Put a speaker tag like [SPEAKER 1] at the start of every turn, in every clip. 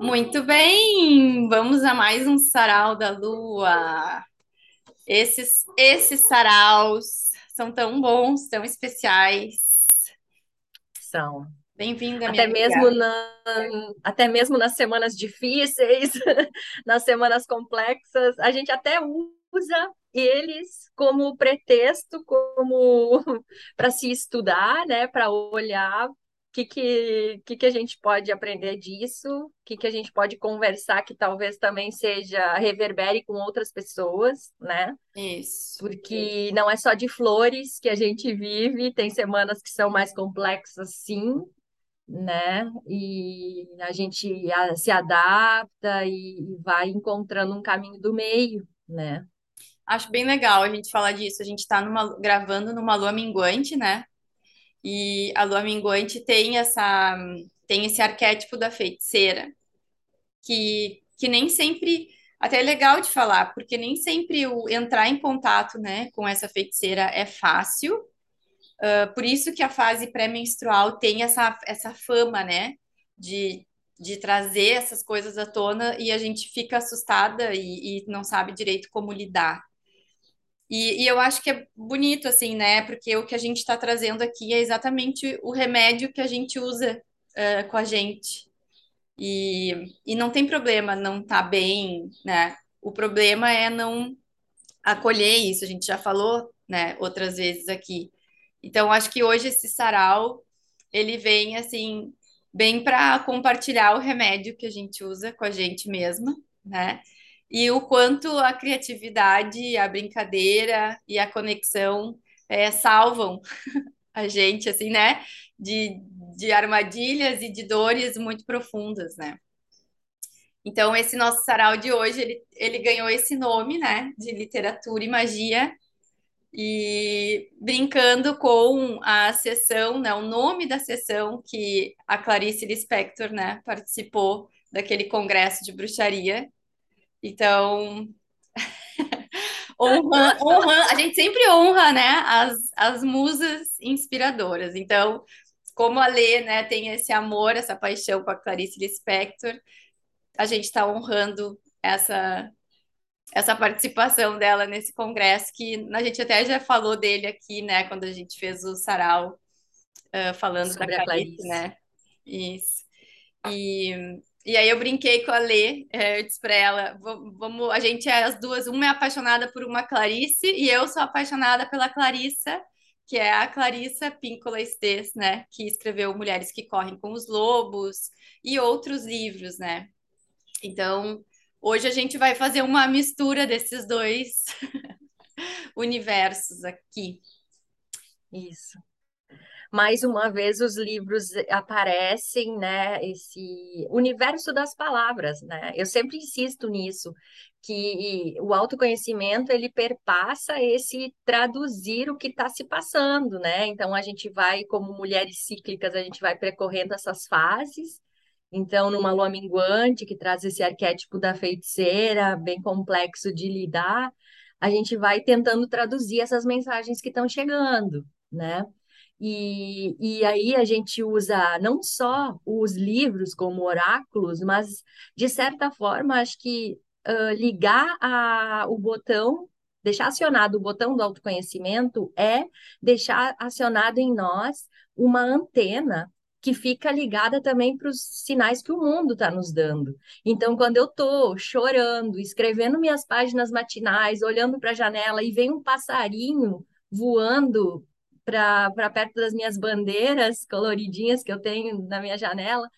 [SPEAKER 1] Muito bem, vamos a mais um sarau da lua. Esses, esses saraus são tão bons, tão especiais.
[SPEAKER 2] São.
[SPEAKER 1] Bem-vinda, minha
[SPEAKER 2] Até
[SPEAKER 1] amiga.
[SPEAKER 2] mesmo, na, até mesmo nas semanas difíceis, nas semanas complexas, a gente até usa eles como pretexto, como para se estudar, né, para olhar que, que, que, que a gente pode aprender disso, o que, que a gente pode conversar que talvez também seja reverbere com outras pessoas, né?
[SPEAKER 1] Isso.
[SPEAKER 2] Porque não é só de flores que a gente vive, tem semanas que são mais complexas, sim, né? E a gente se adapta e, e vai encontrando um caminho do meio, né?
[SPEAKER 1] Acho bem legal a gente falar disso. A gente está numa, gravando numa lua minguante, né? E a lua minguante tem essa, tem esse arquétipo da feiticeira, que, que nem sempre, até é legal de falar, porque nem sempre o entrar em contato, né, com essa feiticeira é fácil. Por isso que a fase pré-menstrual tem essa, essa fama, né, de, de trazer essas coisas à tona e a gente fica assustada e, e não sabe direito como lidar. E, e eu acho que é bonito, assim, né, porque o que a gente está trazendo aqui é exatamente o remédio que a gente usa eh, com a gente. E, e não tem problema não estar bem, né? O problema é não acolher isso, a gente já falou, né, outras vezes aqui. Então, acho que hoje esse sarau, ele vem, assim, bem para compartilhar o remédio que a gente usa com a gente mesma, né? E o quanto a criatividade, a brincadeira e a conexão eh, salvam a gente, assim, né? De, de armadilhas e de dores muito profundas, né? Então, esse nosso sarau de hoje, ele, ele ganhou esse nome, né, de literatura e magia, e brincando com a sessão, né, o nome da sessão que a Clarice Lispector, né, participou daquele congresso de bruxaria. Então, honra, honra, a gente sempre honra, né, as, as musas inspiradoras. Então, como a Lê, né, tem esse amor, essa paixão com a Clarice Lispector, a gente está honrando essa essa participação dela nesse congresso, que a gente até já falou dele aqui, né, quando a gente fez o sarau, uh, falando da
[SPEAKER 2] Sobre a
[SPEAKER 1] Clarice,
[SPEAKER 2] Clarice.
[SPEAKER 1] né? Isso. E, e aí eu brinquei com a Lê, eh, eu disse para ela, vamos, a gente é as duas, uma é apaixonada por uma Clarice e eu sou apaixonada pela Clarissa, que é a Clarissa Píncola Estes, né, que escreveu Mulheres que Correm com os Lobos e outros livros, né? Então, hoje a gente vai fazer uma mistura desses dois universos aqui.
[SPEAKER 2] Isso. Mais uma vez os livros aparecem, né? Esse universo das palavras, né? Eu sempre insisto nisso, que o autoconhecimento ele perpassa esse traduzir o que está se passando, né? Então a gente vai, como mulheres cíclicas, a gente vai percorrendo essas fases. Então, numa lua minguante, que traz esse arquétipo da feiticeira, bem complexo de lidar, a gente vai tentando traduzir essas mensagens que estão chegando, né? E, e aí a gente usa não só os livros como oráculos, mas, de certa forma, acho que ah, ligar a, o botão, deixar acionado o botão do autoconhecimento é deixar acionado em nós uma antena que fica ligada também para os sinais que o mundo está nos dando. Então, quando eu estou chorando, escrevendo minhas páginas matinais, olhando para a janela e vem um passarinho voando para perto das minhas bandeiras coloridinhas que eu tenho na minha janela,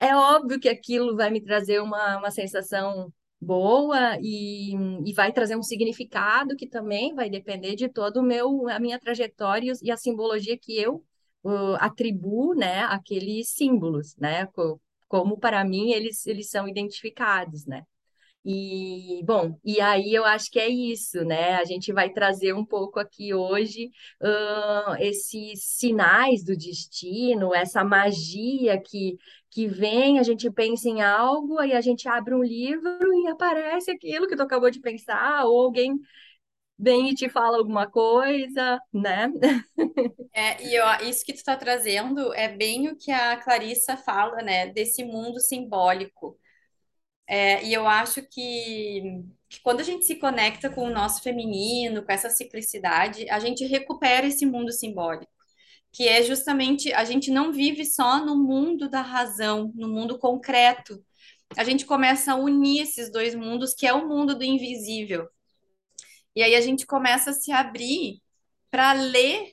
[SPEAKER 2] é óbvio que aquilo vai me trazer uma, uma sensação boa e, e vai trazer um significado que também vai depender de todo o meu a minha trajetória e a simbologia que eu uh, atribuo, né, aqueles símbolos, né, como para mim eles eles são identificados, né? E, bom, e aí eu acho que é isso, né? A gente vai trazer um pouco aqui hoje uh, esses sinais do destino, essa magia que, que vem, a gente pensa em algo, aí a gente abre um livro e aparece aquilo que tu acabou de pensar, ou alguém vem e te fala alguma coisa, né?
[SPEAKER 1] É, e eu, isso que tu está trazendo é bem o que a Clarissa fala, né, desse mundo simbólico. É, e eu acho que, que quando a gente se conecta com o nosso feminino, com essa ciclicidade, a gente recupera esse mundo simbólico, que é justamente a gente não vive só no mundo da razão, no mundo concreto. A gente começa a unir esses dois mundos, que é o mundo do invisível. E aí a gente começa a se abrir para ler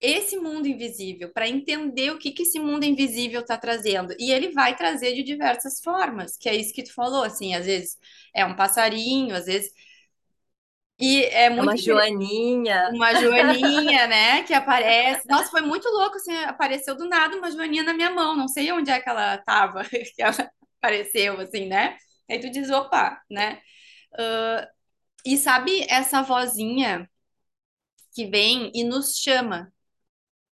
[SPEAKER 1] esse mundo invisível, para entender o que, que esse mundo invisível está trazendo. E ele vai trazer de diversas formas, que é isso que tu falou, assim, às vezes é um passarinho, às vezes. E é muito.
[SPEAKER 2] Uma joaninha.
[SPEAKER 1] Uma joaninha, né, que aparece. Nossa, foi muito louco, assim, apareceu do nada uma joaninha na minha mão, não sei onde é que ela estava, que ela apareceu, assim, né? Aí tu diz, opa, né? Uh, e sabe essa vozinha que vem e nos chama,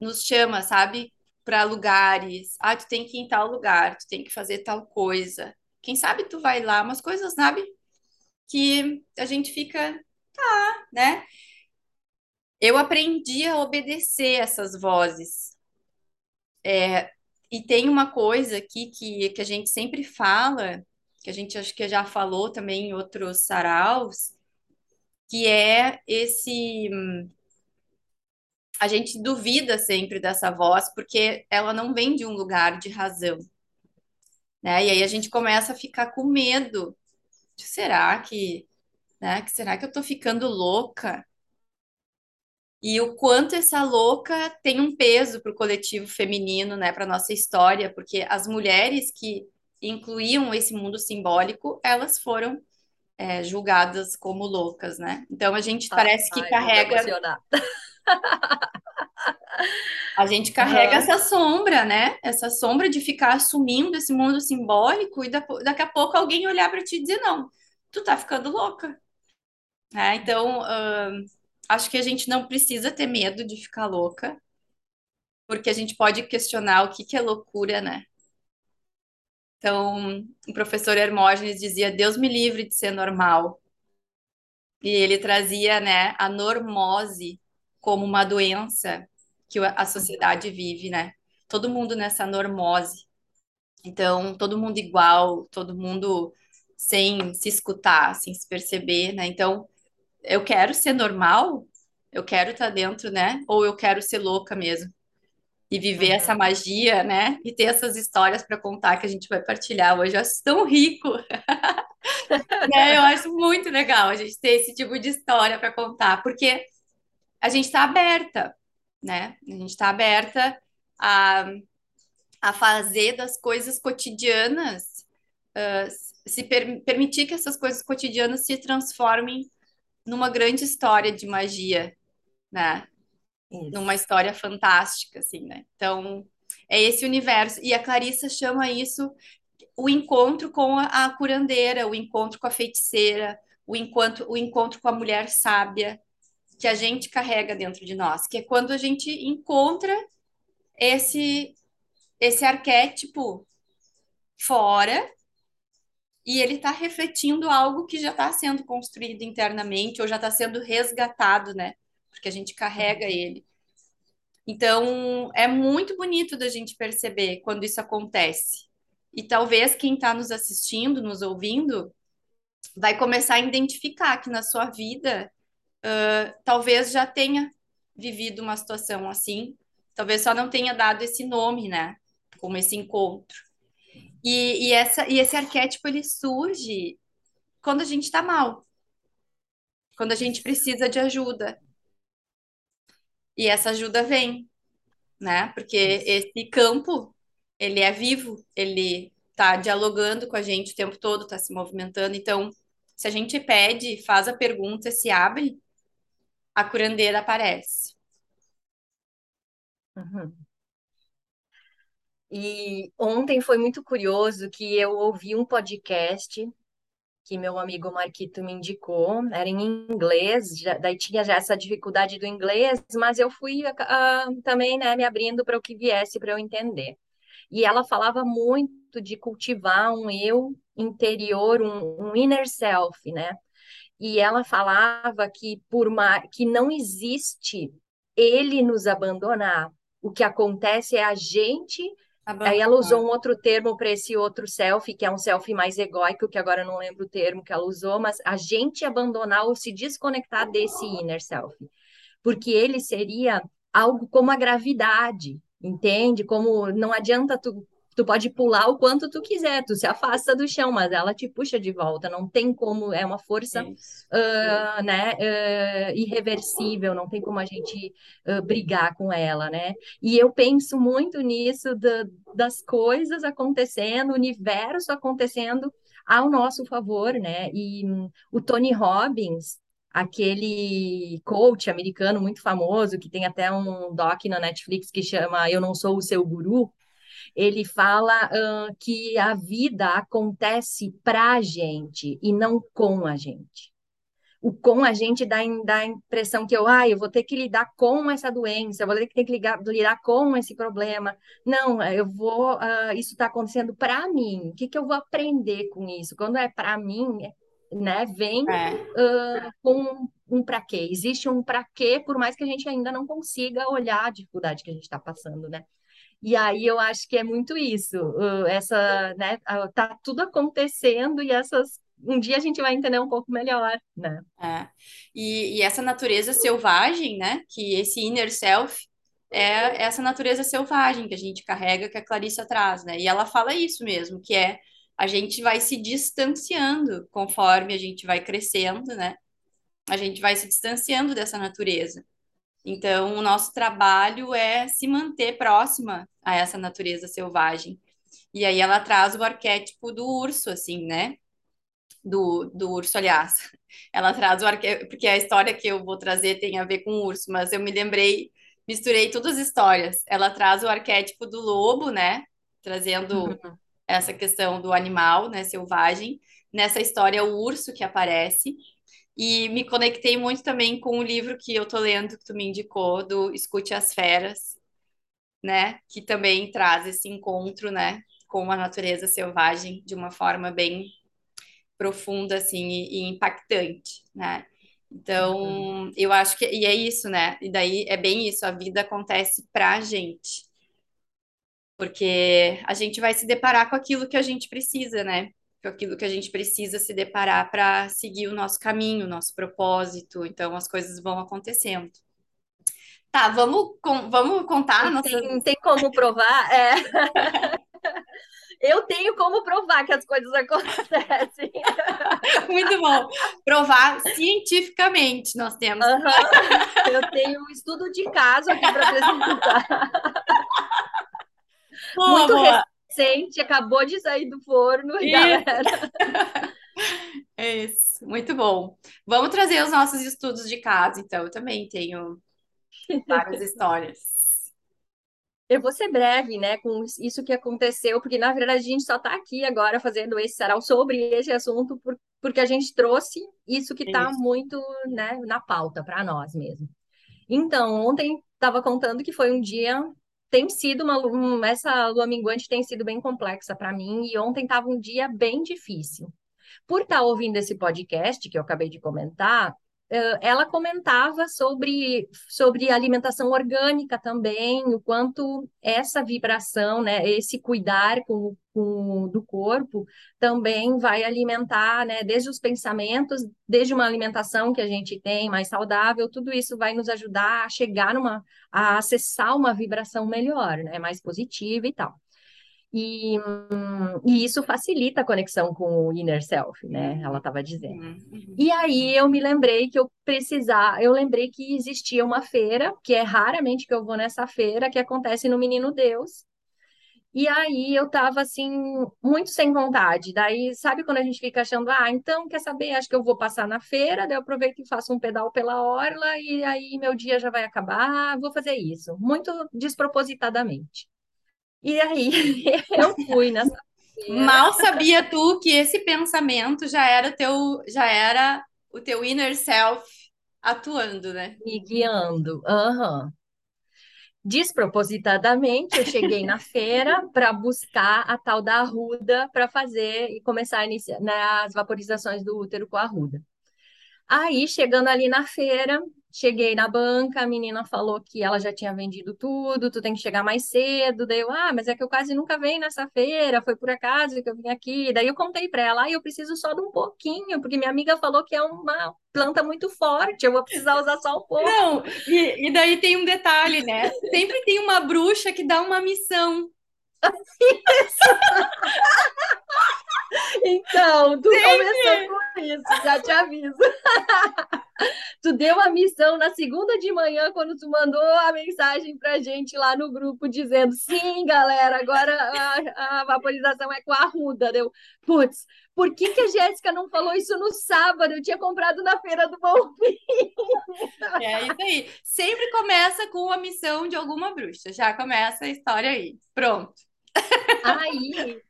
[SPEAKER 1] nos chama, sabe? Para lugares. Ah, tu tem que ir em tal lugar, tu tem que fazer tal coisa. Quem sabe tu vai lá, umas coisas, sabe? Que a gente fica, tá, né? Eu aprendi a obedecer essas vozes. É, e tem uma coisa aqui que, que a gente sempre fala, que a gente acho que já falou também em outros saraus, que é esse a gente duvida sempre dessa voz porque ela não vem de um lugar de razão, né? E aí a gente começa a ficar com medo. Será que, né? Que será que eu tô ficando louca? E o quanto essa louca tem um peso para o coletivo feminino, né, para nossa história, porque as mulheres que incluíam esse mundo simbólico, elas foram é, julgadas como loucas, né? Então a gente parece que
[SPEAKER 2] Ai,
[SPEAKER 1] carrega A gente carrega
[SPEAKER 2] Aham.
[SPEAKER 1] essa sombra, né? Essa sombra de ficar assumindo esse mundo simbólico e da- daqui a pouco alguém olhar para ti e dizer, não, tu tá ficando louca, né? Então, ahn, acho que a gente não precisa ter medo de ficar louca, porque a gente pode questionar o que que é loucura, né? Então, o professor Hermógenes dizia, Deus me livre de ser normal. E ele trazia, né, a normose como uma doença que a sociedade vive, né? Todo mundo nessa normose. Então, todo mundo igual, todo mundo sem se escutar, sem se perceber, né? Então, eu quero ser normal, eu quero estar dentro, né? Ou eu quero ser louca mesmo e viver essa
[SPEAKER 2] Uhum.
[SPEAKER 1] magia, né? E ter essas histórias para contar que a gente vai partilhar hoje. Eu acho tão rico, né? Eu acho muito legal a gente ter esse tipo de história para contar, porque a gente está aberta, né? A gente está aberta a, a fazer das coisas cotidianas, uh, se per permitir que essas coisas cotidianas se transformem numa grande história de magia, né? Numa
[SPEAKER 2] Isso.
[SPEAKER 1] história fantástica, assim, né? Então, é esse universo. E a Clarissa chama isso o encontro com a, a curandeira, o encontro com a feiticeira, o encontro, o encontro com a mulher sábia, que a gente carrega dentro de nós, que é quando a gente encontra esse esse arquétipo fora e ele está refletindo algo que já está sendo construído internamente ou já está sendo resgatado, né? Porque a gente carrega ele. Então, é muito bonito da gente perceber quando isso acontece. E talvez quem está nos assistindo, nos ouvindo, vai começar a identificar que na sua vida talvez já tenha vivido uma situação assim, talvez só não tenha dado esse nome, né? Como esse encontro. E, e, essa, e esse arquétipo ele surge quando a gente está mal, quando a gente precisa de ajuda. E essa ajuda vem, né? Porque esse campo, ele é vivo, ele está dialogando com a gente o tempo todo, está se movimentando. Então, se a gente pede, faz a pergunta, se abre, a curandeira aparece.
[SPEAKER 2] Uhum. E ontem foi muito curioso que eu ouvi um podcast que meu amigo Marquito me indicou, era em inglês, já, daí tinha já essa dificuldade do inglês, mas eu fui ah, também, né, me abrindo para o que viesse para eu entender. E ela falava muito de cultivar um eu interior, um, um inner self, né? E ela falava que por uma, que não existe ele nos abandonar. O que acontece é a gente Aí ela usou um outro termo para esse outro self, que é um self mais egóico, que agora eu não lembro o termo que ela usou, mas a gente abandonar ou se desconectar desse inner self. Porque ele seria algo como a gravidade, entende? Como não adianta tu tu pode pular o quanto tu quiser, tu se afasta do chão, mas ela te puxa de volta, não tem como, é uma força uh, né, uh, irreversível, não tem como a gente uh, brigar com ela, né? E eu penso muito nisso da, das coisas acontecendo, o universo acontecendo ao nosso favor, né? E um, o Tony Robbins, aquele coach americano muito famoso, que tem até um doc na Netflix que chama Eu Não Sou o Seu Guru, ele fala uh, que a vida acontece para a gente e não com a gente. O com a gente dá, dá a impressão que eu, ah, eu vou ter que lidar com essa doença, eu vou ter que, ter que lidar, lidar com esse problema. Não, eu vou, uh, isso está acontecendo para mim. O que, que eu vou aprender com isso? Quando é para mim, né, vem é. uh, com um para quê. Existe um para quê, por mais que a gente ainda não consiga olhar a dificuldade que a gente está passando, né? E aí eu acho que é muito isso, essa, né, tá tudo acontecendo e essas um dia a gente vai entender um pouco melhor, né?
[SPEAKER 1] É. E, e, essa natureza selvagem, né? Que esse inner self é essa natureza selvagem que a gente carrega, que a Clarissa traz, né? E ela fala isso mesmo, que é a gente vai se distanciando conforme a gente vai crescendo, né? A gente vai se distanciando dessa natureza. Então, o nosso trabalho é se manter próxima a essa natureza selvagem. E aí ela traz o arquétipo do urso, assim, né? Do, do urso, aliás. Ela traz o arquétipo, porque a história que eu vou trazer tem a ver com o urso, mas eu me lembrei, misturei todas as histórias. Ela traz o arquétipo do lobo, né? Trazendo uhum. essa questão do animal, né? Selvagem. Nessa história, o urso que aparece. E me conectei muito também com o livro que eu tô lendo, que tu me indicou, do Escute as Feras, né? Que também traz esse encontro, né? Com a natureza selvagem de uma forma bem profunda, assim, e, e impactante, né? Então, uhum. eu acho que... E é isso, né? E daí é bem isso, a vida acontece pra gente. Porque a gente vai se deparar com aquilo que a gente precisa, né? Aquilo que a gente precisa se deparar para seguir o nosso caminho, o nosso propósito. Então as coisas vão acontecendo. Tá, vamos, com, vamos contar
[SPEAKER 2] não nossa... tem, tem como provar? É. Eu tenho como provar que as coisas acontecem.
[SPEAKER 1] Muito bom. Provar cientificamente nós temos. Uhum.
[SPEAKER 2] Eu tenho um estudo de caso aqui para apresentar. Boa, Muito boa recente, acabou de sair do forno, e... galera.
[SPEAKER 1] É isso, muito bom. Vamos trazer os nossos estudos de casa, então. Eu também tenho várias histórias.
[SPEAKER 2] Eu vou ser breve, né, com isso que aconteceu, porque na verdade a gente só está aqui agora fazendo esse sarau sobre esse assunto, por, porque a gente trouxe isso que está muito, né, na pauta para nós mesmo. Então, ontem estava contando que foi um dia tem sido uma um, essa lua minguante tem sido bem complexa para mim e ontem estava um dia bem difícil. Por estar tá ouvindo esse podcast que eu acabei de comentar, ela comentava sobre, sobre alimentação orgânica também, o quanto essa vibração, né, esse cuidar com, com, do corpo também vai alimentar, né, desde os pensamentos, desde uma alimentação que a gente tem mais saudável, tudo isso vai nos ajudar a chegar numa, a acessar uma vibração melhor, né, mais positiva e tal. E, e, isso facilita a conexão com o inner self, né? Ela estava dizendo. Uhum. E aí eu me lembrei que eu precisar, eu lembrei que existia uma feira, que é raramente que eu vou nessa feira, que acontece no Menino Deus. E aí eu estava assim, muito sem vontade. Daí, sabe quando a gente fica achando, ah, então quer saber, acho que eu vou passar na feira, daí eu aproveito e faço um pedal pela orla, e aí meu dia já vai acabar, vou fazer isso. Muito despropositadamente. E aí eu fui nessa
[SPEAKER 1] Mal sabia tu que esse pensamento já era teu, já era o teu inner self atuando, né?
[SPEAKER 2] Me guiando. Uhum. Despropositadamente, eu cheguei na feira para buscar a tal da arruda para fazer e começar a iniciar né, as vaporizações do útero com a arruda. Aí, chegando ali na feira, Cheguei na banca, a menina falou que ela já tinha vendido tudo, tu tem que chegar mais cedo. Daí eu, ah, mas é que eu quase nunca venho nessa feira, foi por acaso que eu vim aqui. Daí eu contei para ela, ah, eu preciso só de um pouquinho, porque minha amiga falou que é uma planta muito forte, eu vou precisar usar só um pouco.
[SPEAKER 1] Não, e, e daí tem um detalhe, né? Sempre tem uma bruxa que dá uma missão.
[SPEAKER 2] Então, tu Sempre. começou com isso, já te aviso. tu deu a missão na segunda de manhã, quando tu mandou a mensagem pra gente lá no grupo, dizendo: sim, galera, agora a, a vaporização é com a Ruda. Deu, putz, por que, que a Jéssica não falou isso no sábado? Eu tinha comprado na Feira do Bom
[SPEAKER 1] É isso aí. Sempre começa com a missão de alguma bruxa. Já começa a história aí. Pronto.
[SPEAKER 2] Aí,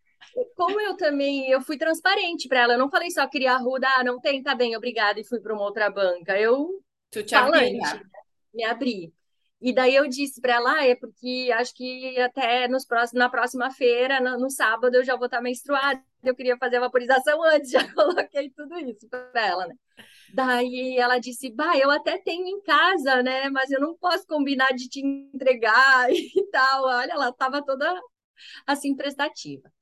[SPEAKER 2] como eu também, eu fui transparente para ela, eu não falei só queria arruda, ah, não tem, tá bem, obrigada, e fui para uma outra banca. Eu,
[SPEAKER 1] tu te falante,
[SPEAKER 2] né? me abri. E daí eu disse para ela, ah, é porque acho que até nos próximos, na próxima feira, no, no, sábado, eu já vou estar menstruada. Eu queria fazer a vaporização antes, já coloquei tudo isso para ela, né? Daí ela disse, bah, eu até tenho em casa, né? Mas eu não posso combinar de te entregar e tal. Olha, ela estava toda assim prestativa.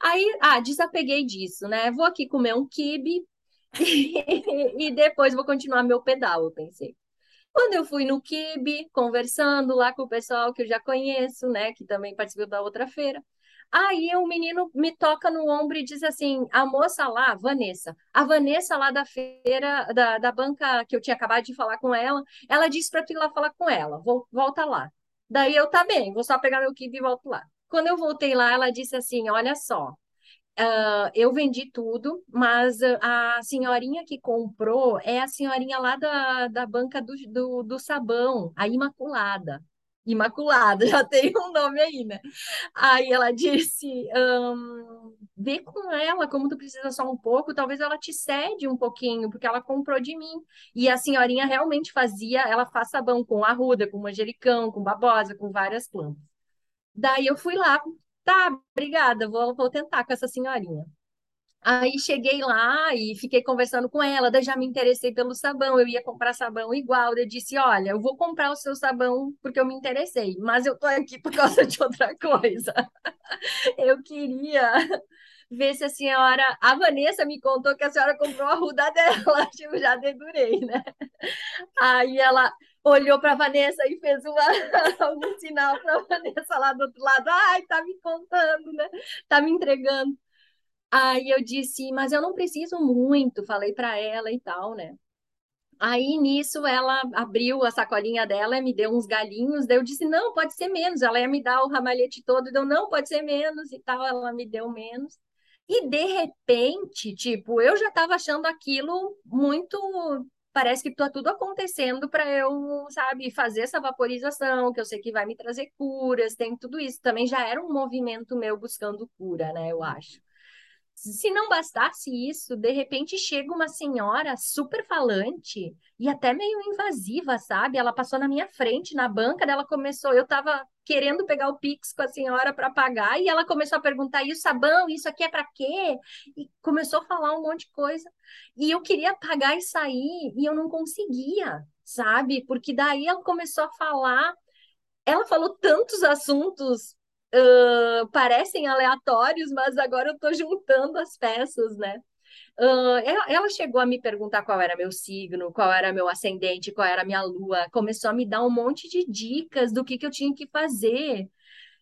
[SPEAKER 2] Aí, ah, desapeguei disso, né? Vou aqui comer um quibe e, depois vou continuar meu pedal, eu pensei. Quando eu fui no Kibe, conversando lá com o pessoal que eu já conheço, né, que também participou da outra feira, aí o menino me toca no ombro e diz assim: a moça lá, Vanessa, a Vanessa lá da feira, da, da banca que eu tinha acabado de falar com ela, ela disse para tu ir lá falar com ela, volta lá. Daí eu, tá bem, vou só pegar meu Kibe e volto lá. Quando eu voltei lá, ela disse assim: Olha só, Uh, eu vendi tudo, mas a senhorinha que comprou é a senhorinha lá da, da banca do, do, do sabão, a Imaculada. Imaculada, já tem um nome aí, né? Aí ela disse: um, vê com ela como tu precisa só um pouco, talvez ela te cede um pouquinho, porque ela comprou de mim. E a senhorinha realmente fazia, ela faz sabão com arruda, com manjericão, com babosa, com várias plantas. Daí eu fui lá, tá, obrigada, vou, vou tentar com essa senhorinha. Aí cheguei lá e fiquei conversando com ela, daí já me interessei pelo sabão, eu ia comprar sabão igual, eu disse, olha, eu vou comprar o seu sabão porque eu me interessei, mas eu tô aqui por causa de outra coisa. Eu queria ver se a senhora, a Vanessa me contou que a senhora comprou a ruda dela, eu já dedurei, né? Aí ela, olhou para Vanessa e fez uma, um sinal para Vanessa lá do outro lado. Ai, tá me contando, né? Tá me entregando. Aí eu disse, mas eu não preciso muito, falei para ela e tal, né? Aí nisso ela abriu a sacolinha dela me deu uns galinhos. Daí eu disse: não, pode ser menos. Ela ia me dar o ramalhete todo. Deu, não, pode ser menos e tal. Ela me deu menos. E de repente, tipo, eu já estava achando aquilo muito parece que está tudo acontecendo para eu, sabe, fazer essa vaporização, que eu sei que vai me trazer curas, tem tudo isso. Também já era um movimento meu buscando cura, né, eu acho. Se não bastasse isso, de repente chega uma senhora super falante e até meio invasiva, sabe? Ela passou na minha frente, na banca, dela começou, eu tava querendo pegar o Pix com a senhora para pagar e ela começou a perguntar: "E o sabão? Isso aqui é para quê?" E começou a falar um monte de coisa. E eu queria pagar e sair e eu não conseguia, sabe? Porque daí ela começou a falar, ela falou tantos assuntos uh, parecem aleatórios, mas agora eu estou juntando as peças, né? Uh, ela chegou a me perguntar qual era meu signo, qual era meu ascendente, qual era minha lua, começou a me dar um monte de dicas do que, que eu tinha que fazer,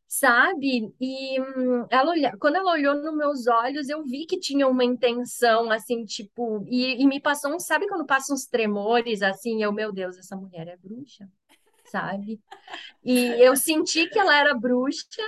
[SPEAKER 2] sabe? E hum, ela olha, quando ela olhou nos meus olhos, eu vi que tinha uma intenção, assim, tipo, e, e me passou um, sabe quando passa uns tremores, assim, eu, meu Deus, essa mulher é bruxa? sabe? E eu senti que ela era bruxa,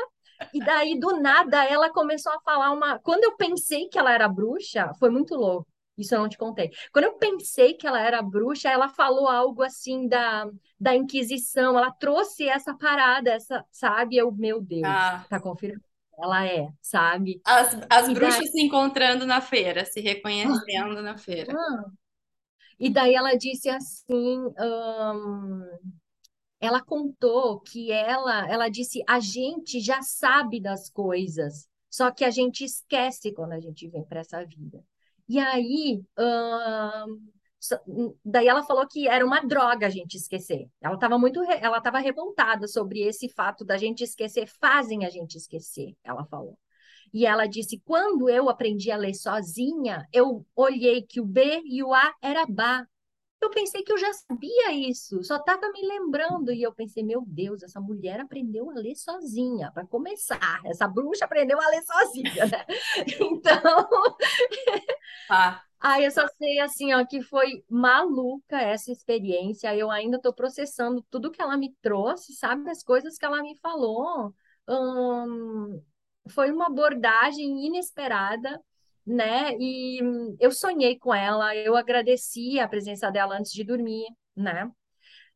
[SPEAKER 2] e daí do nada ela começou a falar uma. Quando eu pensei que ela era bruxa, foi muito louco. Isso eu não te contei. Quando eu pensei que ela era bruxa, ela falou algo assim da, da Inquisição. Ela trouxe essa parada, essa, sabe? Eu, meu Deus, ah. tá confirmado. Ela é, sabe?
[SPEAKER 1] As, as bruxas daí... se encontrando na feira, se reconhecendo na feira.
[SPEAKER 2] Ah. E daí ela disse assim: um, ela contou que ela, ela disse, a gente já sabe das coisas, só que a gente esquece quando a gente vem para essa vida. E aí, hum, Daí ela falou que era uma droga a gente esquecer. Ela estava muito, ela estava revoltada sobre esse fato da gente esquecer, fazem a gente esquecer, ela falou. E ela disse: quando eu aprendi a ler sozinha, eu olhei que o B e o A era Ba. Eu pensei que eu já sabia isso, só estava me lembrando. E eu pensei, meu Deus, essa mulher aprendeu a ler sozinha, para começar. Essa bruxa aprendeu a ler sozinha, né? Então. Ah. Aí eu só sei assim, ó, que foi maluca essa experiência. Eu ainda estou processando tudo que ela me trouxe, sabe? As coisas que ela me falou. Hum, foi uma abordagem inesperada né? E eu sonhei com ela, eu agradeci a presença dela antes de dormir, né?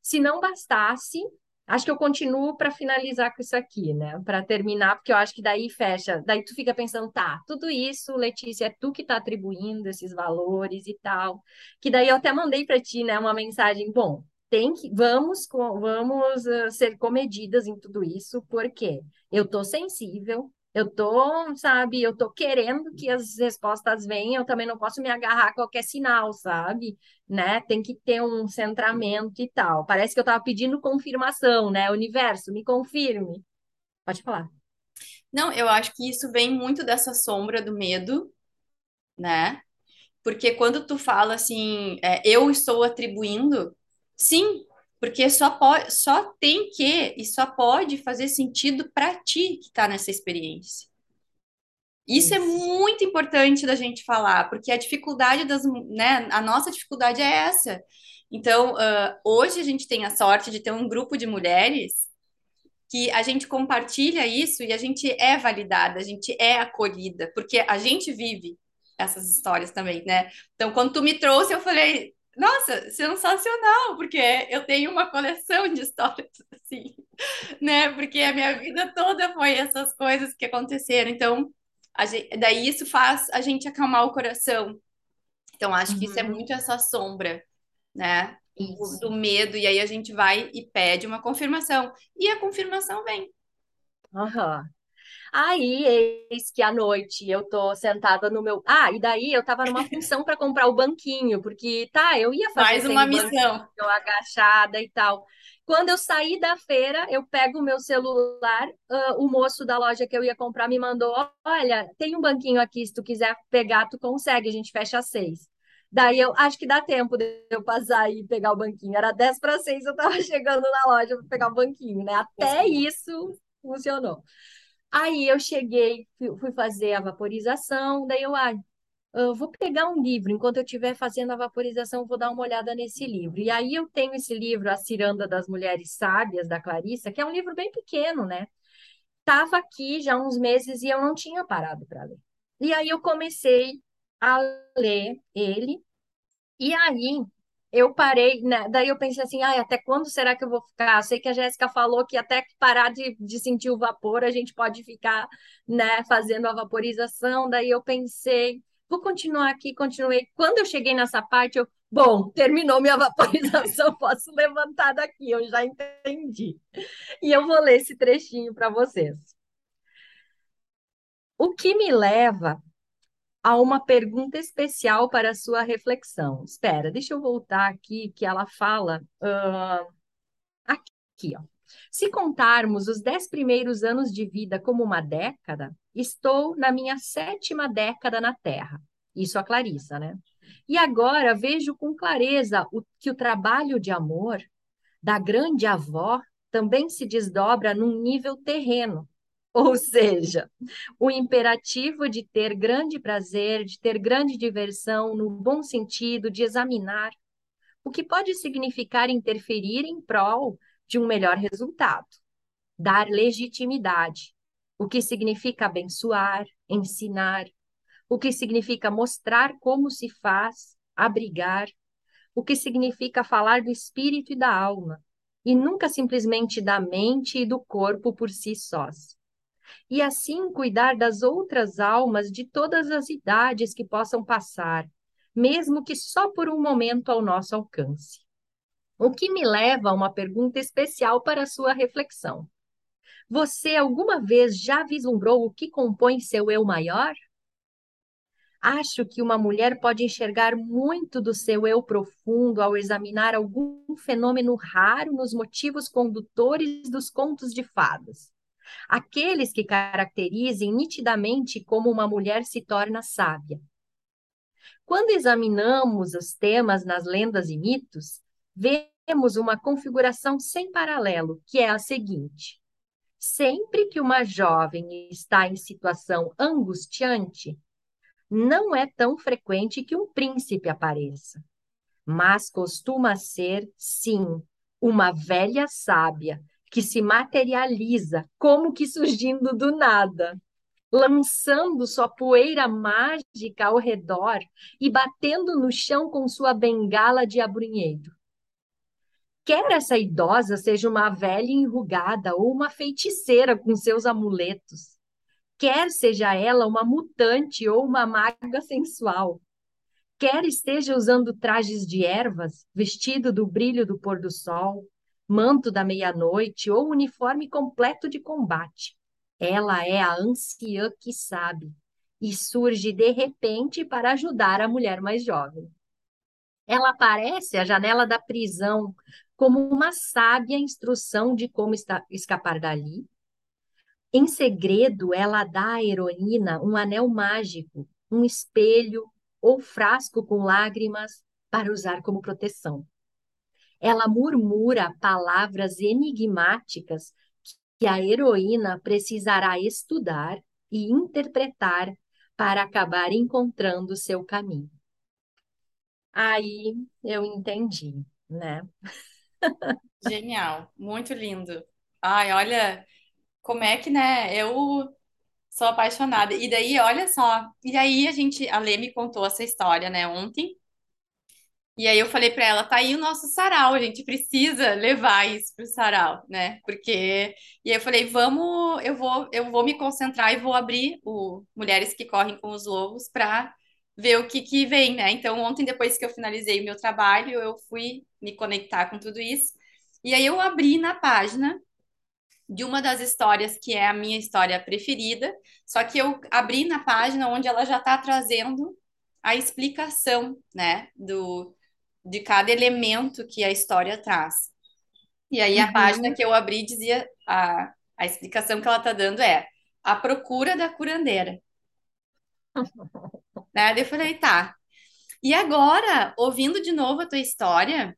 [SPEAKER 2] Se não bastasse, acho que eu continuo para finalizar com isso aqui, né? Para terminar, porque eu acho que daí fecha, daí tu fica pensando, tá, tudo isso, Letícia, é tu que está atribuindo esses valores e tal. Que daí eu até mandei para ti, né, uma mensagem, bom, tem que vamos vamos uh, ser comedidas em tudo isso, porque eu tô sensível, eu tô, sabe, eu tô querendo que as respostas venham, eu também não posso me agarrar a qualquer sinal, sabe? Né? Tem que ter um centramento e tal. Parece que eu tava pedindo confirmação, né? Universo, me confirme. Pode falar.
[SPEAKER 1] Não, eu acho que isso vem muito dessa sombra do medo, né? Porque quando tu fala assim, é, eu estou atribuindo, sim, porque só pode, só tem que e só pode fazer sentido para ti que está nessa experiência. Isso, é Isso, é muito importante da gente falar, porque a dificuldade das, né, a nossa dificuldade é essa. Então, uh, hoje a gente tem a sorte de ter um grupo de mulheres que a gente compartilha isso e a gente é validada, a gente é acolhida, porque a gente vive essas histórias também, né? Então, quando tu me trouxe, eu falei, nossa, sensacional, porque eu tenho uma coleção de histórias assim, né? Porque a minha vida toda foi essas coisas que aconteceram. Então, gente, daí isso faz a gente acalmar o coração. Então, acho uhum. que isso é uhum. muito essa sombra, né? Isso. Do medo, e aí a gente vai e pede uma confirmação. E a confirmação vem.
[SPEAKER 2] Uhum. Aí, eis que à noite eu tô sentada no meu. Ah, e daí eu tava numa função para comprar o banquinho, porque tá, eu ia fazer
[SPEAKER 1] mais uma missão,
[SPEAKER 2] eu agachada e tal. Quando eu saí da feira, eu pego o meu celular, uh, o moço da loja que eu ia comprar me mandou: Olha, tem um banquinho aqui, se tu quiser pegar, tu consegue, a gente fecha às seis. Daí eu acho que dá tempo de eu passar e pegar o banquinho. Era 10 para 6, eu tava chegando na loja para pegar o banquinho, né? Até isso funcionou. Aí eu cheguei, fui fazer a vaporização, daí eu, ah, eu vou pegar um livro, enquanto eu estiver fazendo a vaporização, vou dar uma olhada nesse livro. E aí eu tenho esse livro, A Ciranda das Mulheres Sábias, da Clarissa, que é um livro bem pequeno, né? Estava aqui já uns meses e eu não tinha parado para ler. E aí eu comecei a ler ele, e aí eu parei, né? Daí eu pensei assim, ai, até quando será que eu vou ficar? Sei que a Jéssica falou que até parar de, de sentir o vapor, a gente pode ficar, né, fazendo a vaporização. Daí eu pensei, vou continuar aqui, continuei. Quando eu cheguei nessa parte, eu, bom, terminou minha vaporização, posso levantar daqui, eu já entendi. E eu vou ler esse trechinho para vocês. O que me leva a uma pergunta especial para a sua reflexão. Espera, deixa eu voltar aqui, que ela fala uh, aqui, ó. Se contarmos os dez primeiros anos de vida como uma década, estou na minha sétima década na Terra. Isso a Clarissa, né? E agora vejo com clareza o, que o trabalho de amor da grande avó também se desdobra num nível terreno, ou seja, o imperativo de ter grande prazer, de ter grande diversão, no bom sentido, de examinar, o que pode significar interferir em prol de um melhor resultado, dar legitimidade, o que significa abençoar, ensinar, o que significa mostrar como se faz, abrigar, o que significa falar do espírito e da alma, e nunca simplesmente da mente e do corpo por si sós e assim cuidar das outras almas de todas as idades que possam passar, mesmo que só por um momento ao nosso alcance. O que me leva a uma pergunta especial para a sua reflexão. Você alguma vez já vislumbrou o que compõe seu eu maior? Acho que uma mulher pode enxergar muito do seu eu profundo ao examinar algum fenômeno raro nos motivos condutores dos contos de fadas. Aqueles que caracterizem nitidamente como uma mulher se torna sábia. Quando examinamos os temas nas lendas e mitos, vemos uma configuração sem paralelo, que é a seguinte: sempre que uma jovem está em situação angustiante, não é tão frequente que um príncipe apareça, mas costuma ser, sim, uma velha sábia que se materializa como que surgindo do nada, lançando sua poeira mágica ao redor e batendo no chão com sua bengala de abrunheiro. Quer essa idosa seja uma velha enrugada ou uma feiticeira com seus amuletos, quer seja ela uma mutante ou uma maga sensual, quer esteja usando trajes de ervas, vestido do brilho do pôr do sol, manto da meia-noite ou uniforme completo de combate. Ela é a anciã que sabe e surge de repente para ajudar a mulher mais jovem. Ela aparece à janela da prisão como uma sábia instrução de como escapar dali em segredo, ela dá à heroína um anel mágico, um espelho ou frasco com lágrimas para usar como proteção. Ela murmura palavras enigmáticas que a heroína precisará estudar e interpretar para acabar encontrando seu caminho. Aí eu entendi, né?
[SPEAKER 1] Genial, muito lindo. Ai, olha, como é que, né? Eu sou apaixonada. E daí, olha só. E aí a gente, a Lê me contou essa história, né, ontem. E aí eu falei para ela, tá aí o nosso sarau, a gente precisa levar isso pro sarau, né? Porque e aí eu falei, vamos, eu vou, eu vou me concentrar e vou abrir o Mulheres que Correm com os Lobos para ver o que que vem, né? Então ontem depois que eu finalizei o meu trabalho, eu fui me conectar com tudo isso. E aí eu abri na página de uma das histórias que é a minha história preferida, só que eu abri na página onde ela já está trazendo a explicação, né, do, de cada elemento que a história traz. E aí a uhum. página que eu abri dizia, a, a explicação que ela está dando é a procura da curandeira. né? Eu falei, tá. E agora, ouvindo de novo a tua história,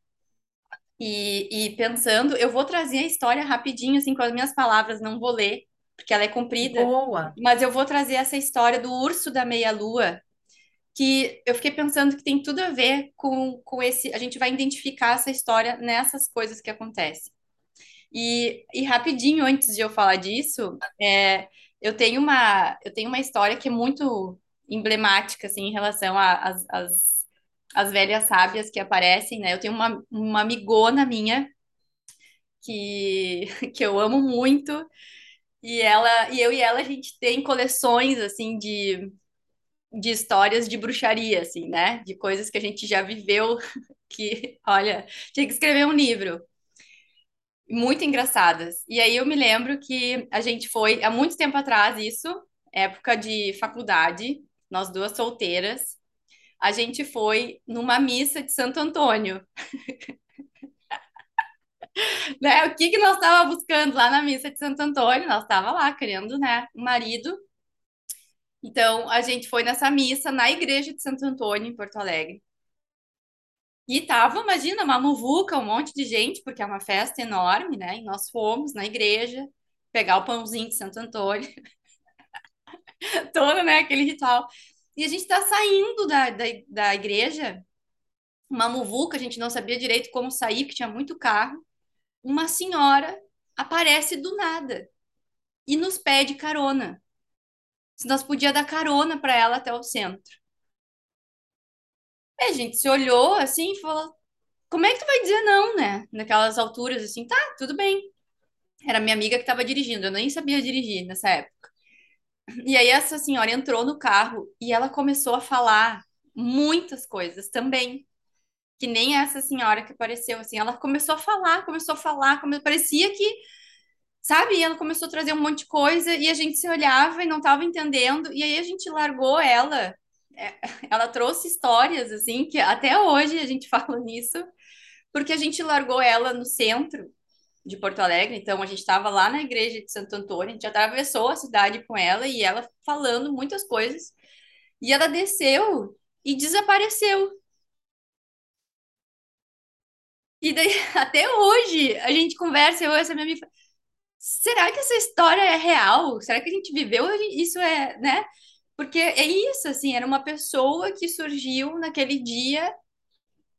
[SPEAKER 1] e, e pensando, eu vou trazer a história rapidinho, assim, com as minhas palavras, não vou ler, porque ela é comprida.
[SPEAKER 2] Boa!
[SPEAKER 1] Mas eu vou trazer essa história do urso da meia-lua, que eu fiquei pensando que tem tudo a ver com, com esse. A gente vai identificar essa história nessas coisas que acontecem. E, e rapidinho, antes de eu falar disso, é, eu tenho uma, eu tenho uma história que é muito emblemática, assim, em relação às as velhas sábias que aparecem, né? Eu tenho uma, uma amigona minha que, que eu amo muito, e ela e eu e ela a gente tem coleções assim de, de histórias de bruxaria, assim, né? De coisas que a gente já viveu que, olha, tinha que escrever um livro. Muito engraçadas. E aí eu me lembro que a gente foi há muito tempo atrás, isso, época de faculdade, nós duas solteiras, a gente foi numa missa de Santo Antônio. né? O que que nós estava buscando lá na missa de Santo Antônio? Nós estava lá querendo, né, um marido. Então, a gente foi nessa missa na igreja de Santo Antônio, em Porto Alegre. E tava, imagina, uma muvuca, um monte de gente, porque é uma festa enorme, né? E nós fomos na igreja pegar o pãozinho de Santo Antônio. Todo, né, aquele ritual. E a gente está saindo da, da, da igreja, uma muvuca, a gente não sabia direito como sair, porque tinha muito carro. Uma senhora aparece do nada e nos pede carona. Se nós podia dar carona para ela até o centro. Aí a gente se olhou assim e falou: Como é que tu vai dizer não, né? Naquelas alturas assim, tá, tudo bem. Era minha amiga que estava dirigindo, eu nem sabia dirigir nessa época. E aí essa senhora entrou no carro e ela começou a falar muitas coisas também. Que nem essa senhora que apareceu, assim, ela começou a falar, começou a falar, como parecia que, sabe, e ela começou a trazer um monte de coisa e a gente se olhava e não estava entendendo, e aí a gente largou ela, é, ela trouxe histórias assim que até hoje a gente fala nisso, porque a gente largou ela no centro de Porto Alegre, então a gente estava lá na igreja de Santo Antônio, a gente atravessou a cidade com ela e ela falando muitas coisas. E ela desceu e desapareceu. E daí, até hoje, a gente conversa, eu essa minha amiga, será que essa história é real? Será que a gente viveu? Isso é, né? Porque é isso, assim, era uma pessoa que surgiu naquele dia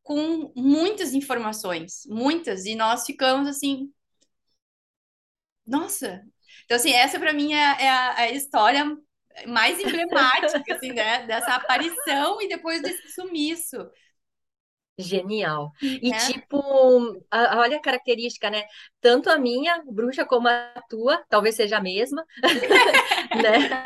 [SPEAKER 1] com muitas informações, muitas, e nós ficamos assim, nossa. Então, assim, essa para mim é, é, a, é a história mais emblemática, assim, né? Dessa aparição e depois desse sumiço.
[SPEAKER 2] Genial. E né? tipo, a, olha a característica, né? Tanto a minha bruxa como a tua, talvez seja a mesma, né?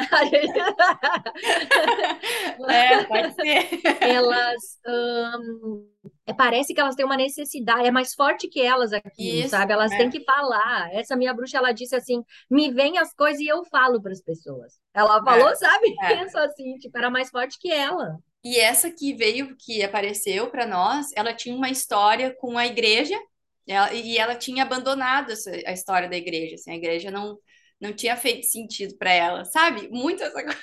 [SPEAKER 1] é, pode ser.
[SPEAKER 2] Elas um, é, parece que elas têm uma necessidade, é mais forte que elas aqui, Isso, sabe? Elas é. têm que falar. Essa minha bruxa, ela disse assim: me vem as coisas e eu falo para as pessoas. Ela falou, é, sabe? É. Penso assim, tipo, era mais forte que ela.
[SPEAKER 1] E essa que veio, que apareceu para nós, ela tinha uma história com a igreja, ela, e ela tinha abandonado essa, a história da igreja. Assim, a igreja não, não tinha feito sentido para ela, sabe? Muito essa coisa,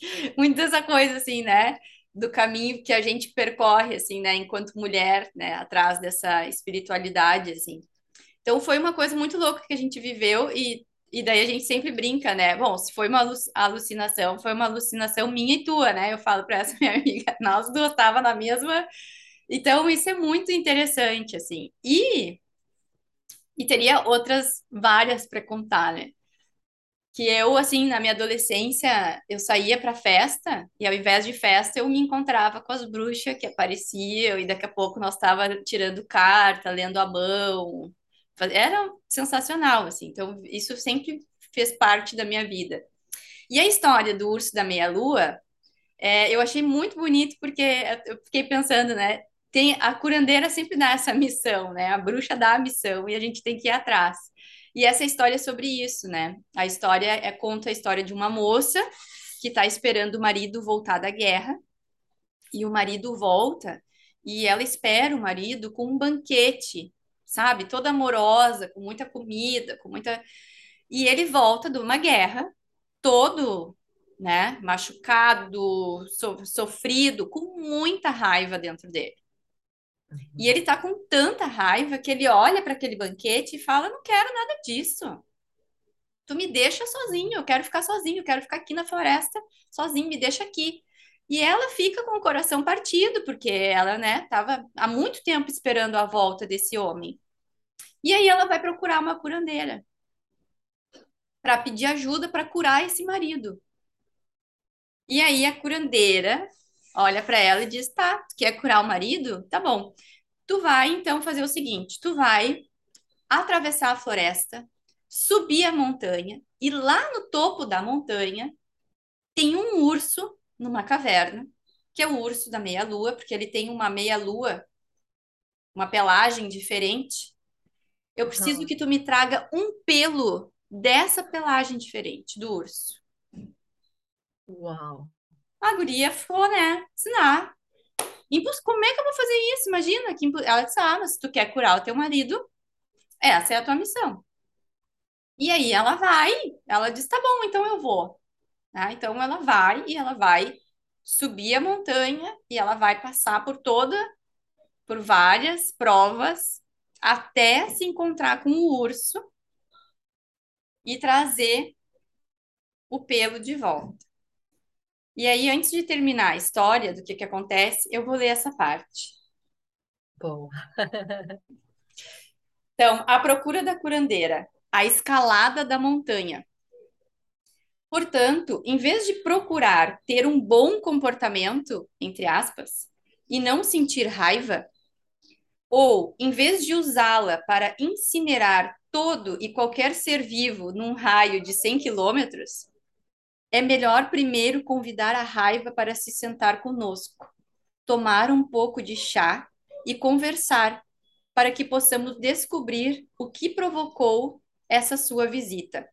[SPEAKER 1] essa coisa assim, né? Do caminho que a gente percorre, assim, né? Enquanto mulher, né? Atrás dessa espiritualidade, assim. Então foi uma coisa muito louca que a gente viveu e e daí a gente sempre brinca, né? Bom, se foi uma alucinação, foi uma alucinação minha e tua, né? Eu falo para essa minha amiga, nós duas tava na mesma. Então isso é muito interessante, assim. E e teria outras várias para contar, né? Que eu, assim, na minha adolescência, eu saía para festa e ao invés de festa eu me encontrava com as bruxas que apareciam e daqui a pouco nós tava tirando carta, lendo a mão, era sensacional, assim. Então, isso sempre fez parte da minha vida. E a história do urso da meia-lua, é, eu achei muito bonito porque eu fiquei pensando, né? Tem, a curandeira sempre dá essa missão, né? A bruxa dá a missão e a gente tem que ir atrás. E essa história é sobre isso, né? A história é conta a história de uma moça que está esperando o marido voltar da guerra e o marido volta e ela espera o marido com um banquete sabe? Toda amorosa, com muita comida, com muita. E ele volta de uma guerra, todo, né, machucado, so, sofrido, com muita raiva dentro dele. E ele tá com tanta raiva que ele olha para aquele banquete e fala: Não quero nada disso. Tu me deixa sozinho, eu quero ficar sozinho, eu quero ficar aqui na floresta sozinho, me deixa aqui. E ela fica com o coração partido, porque ela, né, estava há muito tempo esperando a volta desse homem. E aí ela vai procurar uma curandeira para pedir ajuda para curar esse marido. E aí a curandeira olha para ela e diz: "Tá, tu quer curar o marido? Tá bom. Tu vai então fazer o seguinte, tu vai atravessar a floresta, subir a montanha e lá no topo da montanha tem um urso numa caverna, que é o urso da meia-lua, porque ele tem uma meia-lua, uma pelagem diferente. Eu preciso que tu me traga um pelo dessa pelagem diferente do urso.
[SPEAKER 2] Uau.
[SPEAKER 1] A guria foi, né? Ensinar. Impus, como é que eu vou fazer isso? Imagina que ela disse: Ah, mas se tu quer curar o teu marido, essa é a tua missão. E aí ela vai, ela diz: Tá bom, então eu vou. Né? Então ela vai e ela vai subir a montanha e ela vai passar por toda, por várias provas até se encontrar com o urso e trazer o pelo de volta. E aí, antes de terminar a história do que, que acontece, eu vou ler essa parte.
[SPEAKER 2] Bom.
[SPEAKER 1] então, a procura da curandeira, a escalada da montanha. Portanto, em vez de procurar ter um bom comportamento, entre aspas, e não sentir raiva, ou, em vez de usá-la para incinerar todo e qualquer ser vivo num raio de 100 quilômetros, é melhor primeiro convidar a raiva para se sentar conosco, tomar um pouco de chá e conversar, para que possamos descobrir o que provocou essa sua visita.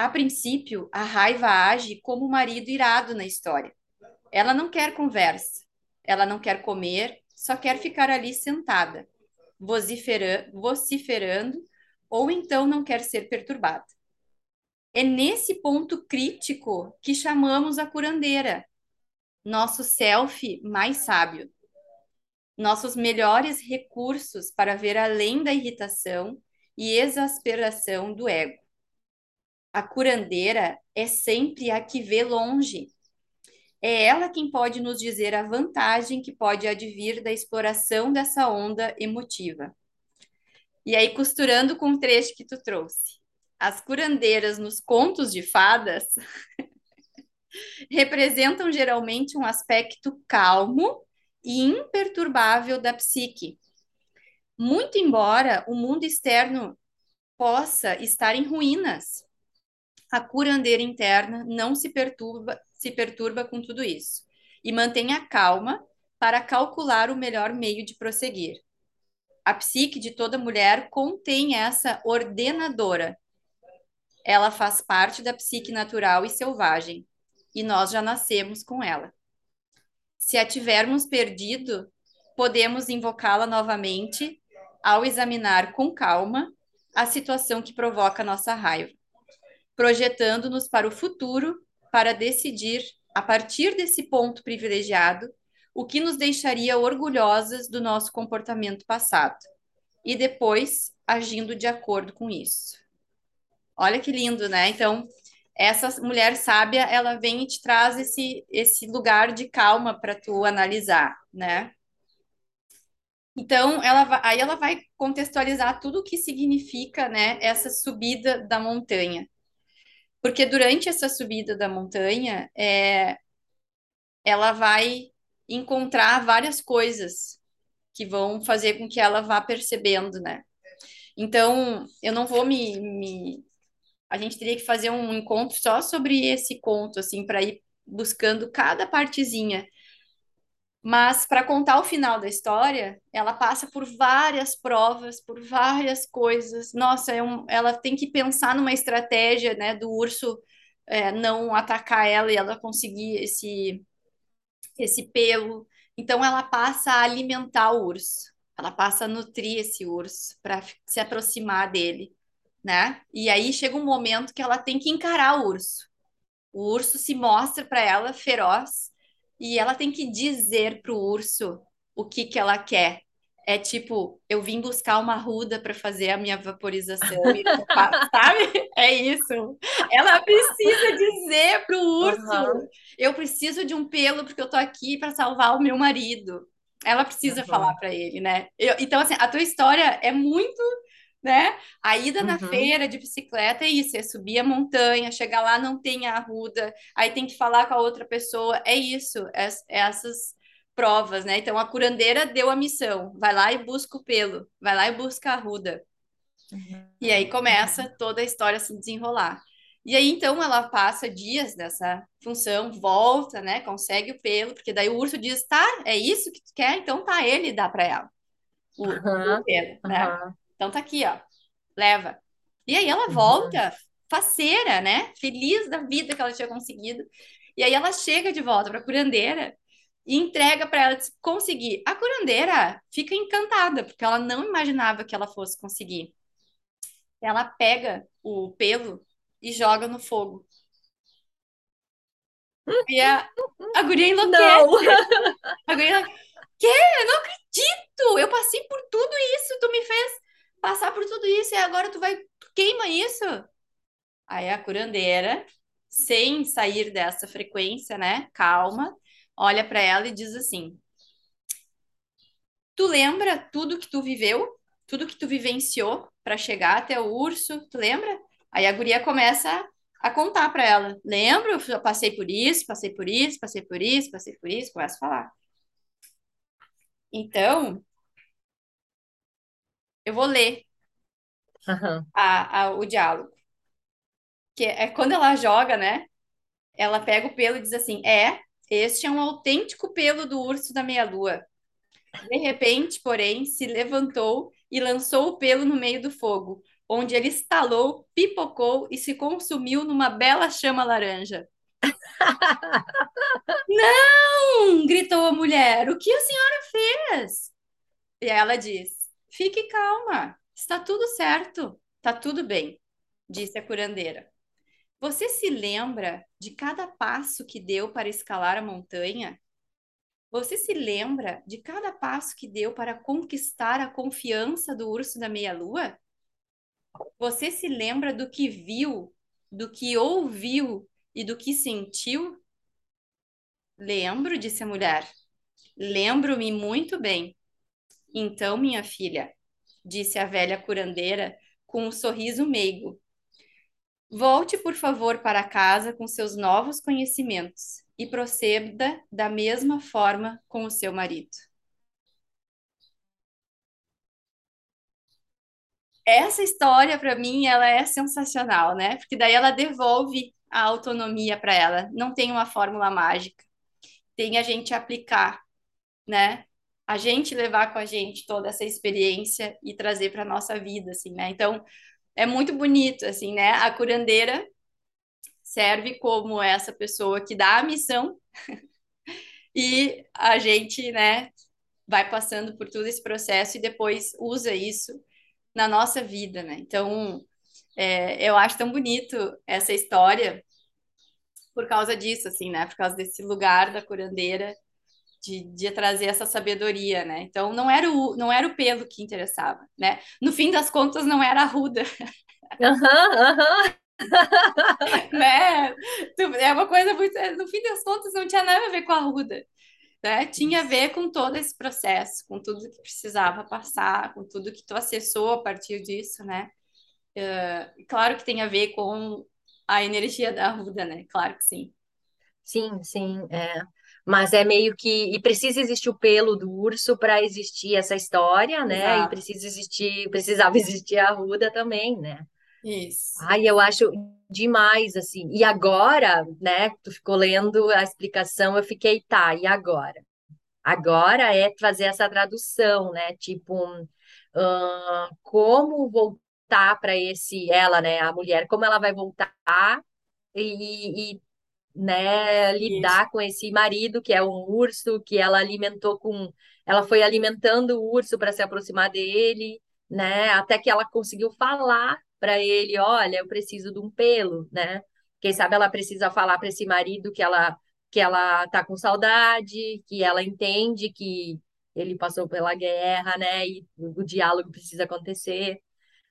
[SPEAKER 1] A princípio, a raiva age como o marido irado na história. Ela não quer conversa, ela não quer comer, só quer ficar ali sentada, vociferando, ou então não quer ser perturbada. É nesse ponto crítico que chamamos a curandeira, nosso self mais sábio. Nossos melhores recursos para ver além da irritação e exasperação do ego. A curandeira é sempre a que vê longe. É ela quem pode nos dizer a vantagem que pode advir da exploração dessa onda emotiva. E aí, costurando com o trecho que tu trouxe. As curandeiras nos contos de fadas representam geralmente um aspecto calmo e imperturbável da psique. Muito embora o mundo externo possa estar em ruínas, a curandeira interna não se perturba, se perturba com tudo isso e mantém a calma para calcular o melhor meio de prosseguir. A psique de toda mulher contém essa ordenadora. Ela faz parte da psique natural e selvagem, e nós já nascemos com ela. Se a tivermos perdido, podemos invocá-la novamente ao examinar com calma a situação que provoca nossa raiva, projetando-nos para o futuro para decidir, a partir desse ponto privilegiado, o que nos deixaria orgulhosas do nosso comportamento passado e depois agindo de acordo com isso. Olha que lindo, né? Então, essa mulher sábia, ela vem e te traz esse, esse lugar de calma para tu analisar, né? Então, ela aí ela vai contextualizar tudo o que significa, né, essa subida da montanha. Porque durante essa subida da montanha, é, ela vai encontrar várias coisas que vão fazer com que ela vá percebendo, né? Então, eu não vou me, me a gente teria que fazer um encontro só sobre esse conto, assim, para ir buscando cada partezinha. Mas para contar o final da história, ela passa por várias provas, por várias coisas. Nossa, é um, ela tem que pensar numa estratégia, né, do urso é, não atacar ela e ela conseguir esse esse pelo. Então ela passa a alimentar o urso. Ela passa a nutrir esse urso para se aproximar dele né? E aí chega um momento que ela tem que encarar o urso. O urso se mostra para ela feroz e ela tem que dizer pro urso o que que ela quer. É tipo, eu vim buscar uma ruda para fazer a minha vaporização, sabe? É isso. Ela precisa dizer pro urso, uhum. eu preciso de um pelo porque eu tô aqui para salvar o meu marido. Ela precisa uhum. falar para ele, né? Eu, então assim, a tua história é muito né? A ida uhum. na feira de bicicleta é isso, é subir a montanha, chegar lá não tem a arruda, aí tem que falar com a outra pessoa, é isso, é, é essas provas, né? Então a curandeira deu a missão, vai lá e busca o pelo, vai lá e busca a arruda. Uhum. E aí começa toda a história a se desenrolar. E aí, então, ela passa dias nessa função, volta, né? Consegue o pelo, porque daí o urso diz, tá, é isso que tu quer? Então tá, ele dá para ela o, uhum. o pelo, né? Então tá aqui, ó. Leva. E aí ela volta faceira, né? Feliz da vida que ela tinha conseguido. E aí ela chega de volta para a curandeira e entrega para ela conseguir. A curandeira fica encantada, porque ela não imaginava que ela fosse conseguir. Ela pega o pelo e joga no fogo. E a, a guria enlouquece. Não. A guria, que? Eu não acredito! Eu passei por tudo isso, tu me fez passar por tudo isso e agora tu vai, tu queima isso. Aí a curandeira, sem sair dessa frequência, né? Calma, olha para ela e diz assim: Tu lembra tudo que tu viveu? Tudo que tu vivenciou para chegar até o urso? Tu lembra? Aí a guria começa a contar para ela. Lembro, eu passei por isso, passei por isso, passei por isso, passei por isso, começa a falar. Então, eu vou ler uhum. a, a, o diálogo. Que é quando ela joga, né? Ela pega o pelo e diz assim: É, este é um autêntico pelo do urso da meia-lua. De repente, porém, se levantou e lançou o pelo no meio do fogo, onde ele estalou, pipocou e se consumiu numa bela chama laranja. Não! gritou a mulher. O que a senhora fez? E ela diz: Fique calma, está tudo certo, está tudo bem, disse a curandeira. Você se lembra de cada passo que deu para escalar a montanha? Você se lembra de cada passo que deu para conquistar a confiança do urso da meia-lua? Você se lembra do que viu, do que ouviu e do que sentiu? Lembro, disse a mulher. Lembro-me muito bem. Então, minha filha, disse a velha curandeira com um sorriso meigo, volte, por favor, para casa com seus novos conhecimentos e proceda da mesma forma com o seu marido. Essa história, para mim, ela é sensacional, né? Porque daí ela devolve a autonomia para ela. Não tem uma fórmula mágica tem a gente aplicar, né? A gente levar com a gente toda essa experiência e trazer para nossa vida, assim, né? Então, é muito bonito, assim, né? A curandeira serve como essa pessoa que dá a missão e a gente, né, vai passando por todo esse processo e depois usa isso na nossa vida, né? Então, é, eu acho tão bonito essa história por causa disso, assim, né? Por causa desse lugar da curandeira de, de trazer essa sabedoria, né? Então não era o não era o pelo que interessava, né? No fim das contas não era a ruda.
[SPEAKER 2] Aham, aham.
[SPEAKER 1] né? É uma coisa muito. No fim das contas, não tinha nada a ver com a ruda. Né? Tinha a ver com todo esse processo, com tudo que precisava passar, com tudo que tu acessou a partir disso, né? Uh, claro que tem a ver com a energia da Arruda, né? Claro que sim.
[SPEAKER 2] Sim, sim, é. Mas é meio que. E precisa existir o pelo do urso para existir essa história, né?
[SPEAKER 1] Exato.
[SPEAKER 2] E precisa existir, precisava existir a Arruda também, né?
[SPEAKER 1] Isso.
[SPEAKER 2] Ai, eu acho demais, assim. E agora, né? Tu ficou lendo a explicação, eu fiquei, tá, e agora? Agora é fazer essa tradução, né? Tipo, uh, como voltar voltar para esse, ela, né, a mulher, como ela vai voltar e, e né, lidar
[SPEAKER 1] Isso.
[SPEAKER 2] com esse marido que é um urso, que ela alimentou com, ela foi alimentando o urso para se aproximar dele, né, até que ela conseguiu falar para ele, olha, eu preciso de um pelo, né? Quem sabe ela precisa falar para esse marido que ela que ela tá com saudade, que ela entende que ele passou pela guerra, né? E o diálogo precisa acontecer.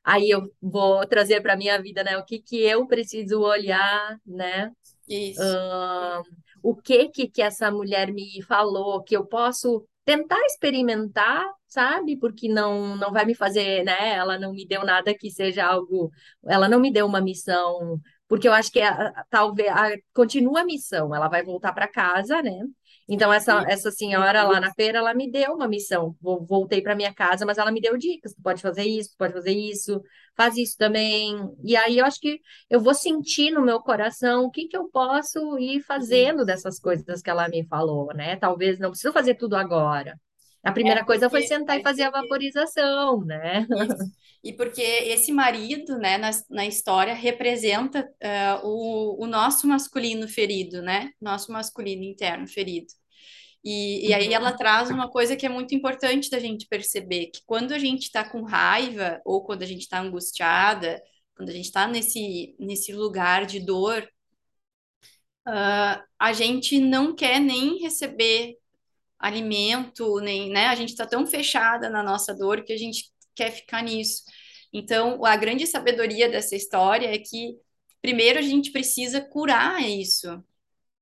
[SPEAKER 2] Aí eu vou trazer para minha vida, né? O que que eu preciso olhar, né?
[SPEAKER 1] Isso.
[SPEAKER 2] Uh, o que que que essa mulher me falou que eu posso tentar experimentar, sabe? Porque não não vai me fazer, né? Ela não me deu nada que seja algo, ela não me deu uma missão, porque eu acho que a, talvez a, continua a missão, ela vai voltar para casa, né? Então, essa, essa senhora lá na feira, ela me deu uma missão. Voltei para minha casa, mas ela me deu dicas. Tu pode fazer isso, tu pode fazer isso, faz isso também. E aí eu acho que eu vou sentir no meu coração o que, que eu posso ir fazendo dessas coisas que ela me falou, né? Talvez não preciso fazer tudo agora. A
[SPEAKER 1] É
[SPEAKER 2] primeira coisa foi
[SPEAKER 1] porque
[SPEAKER 2] sentar e fazer a vaporização, né?
[SPEAKER 1] isso. E porque esse marido, né, na, na história, representa uh, o, o nosso masculino ferido, né? Nosso masculino interno ferido. E, e aí ela traz uma coisa que é muito importante da gente perceber, que quando a gente está com raiva ou quando a gente está angustiada, quando a gente está nesse, nesse lugar de dor, uh, a gente não quer nem receber alimento, nem, né? A gente está tão fechada na nossa dor que a gente quer ficar nisso. Então, a grande sabedoria dessa história é que primeiro a gente precisa curar isso.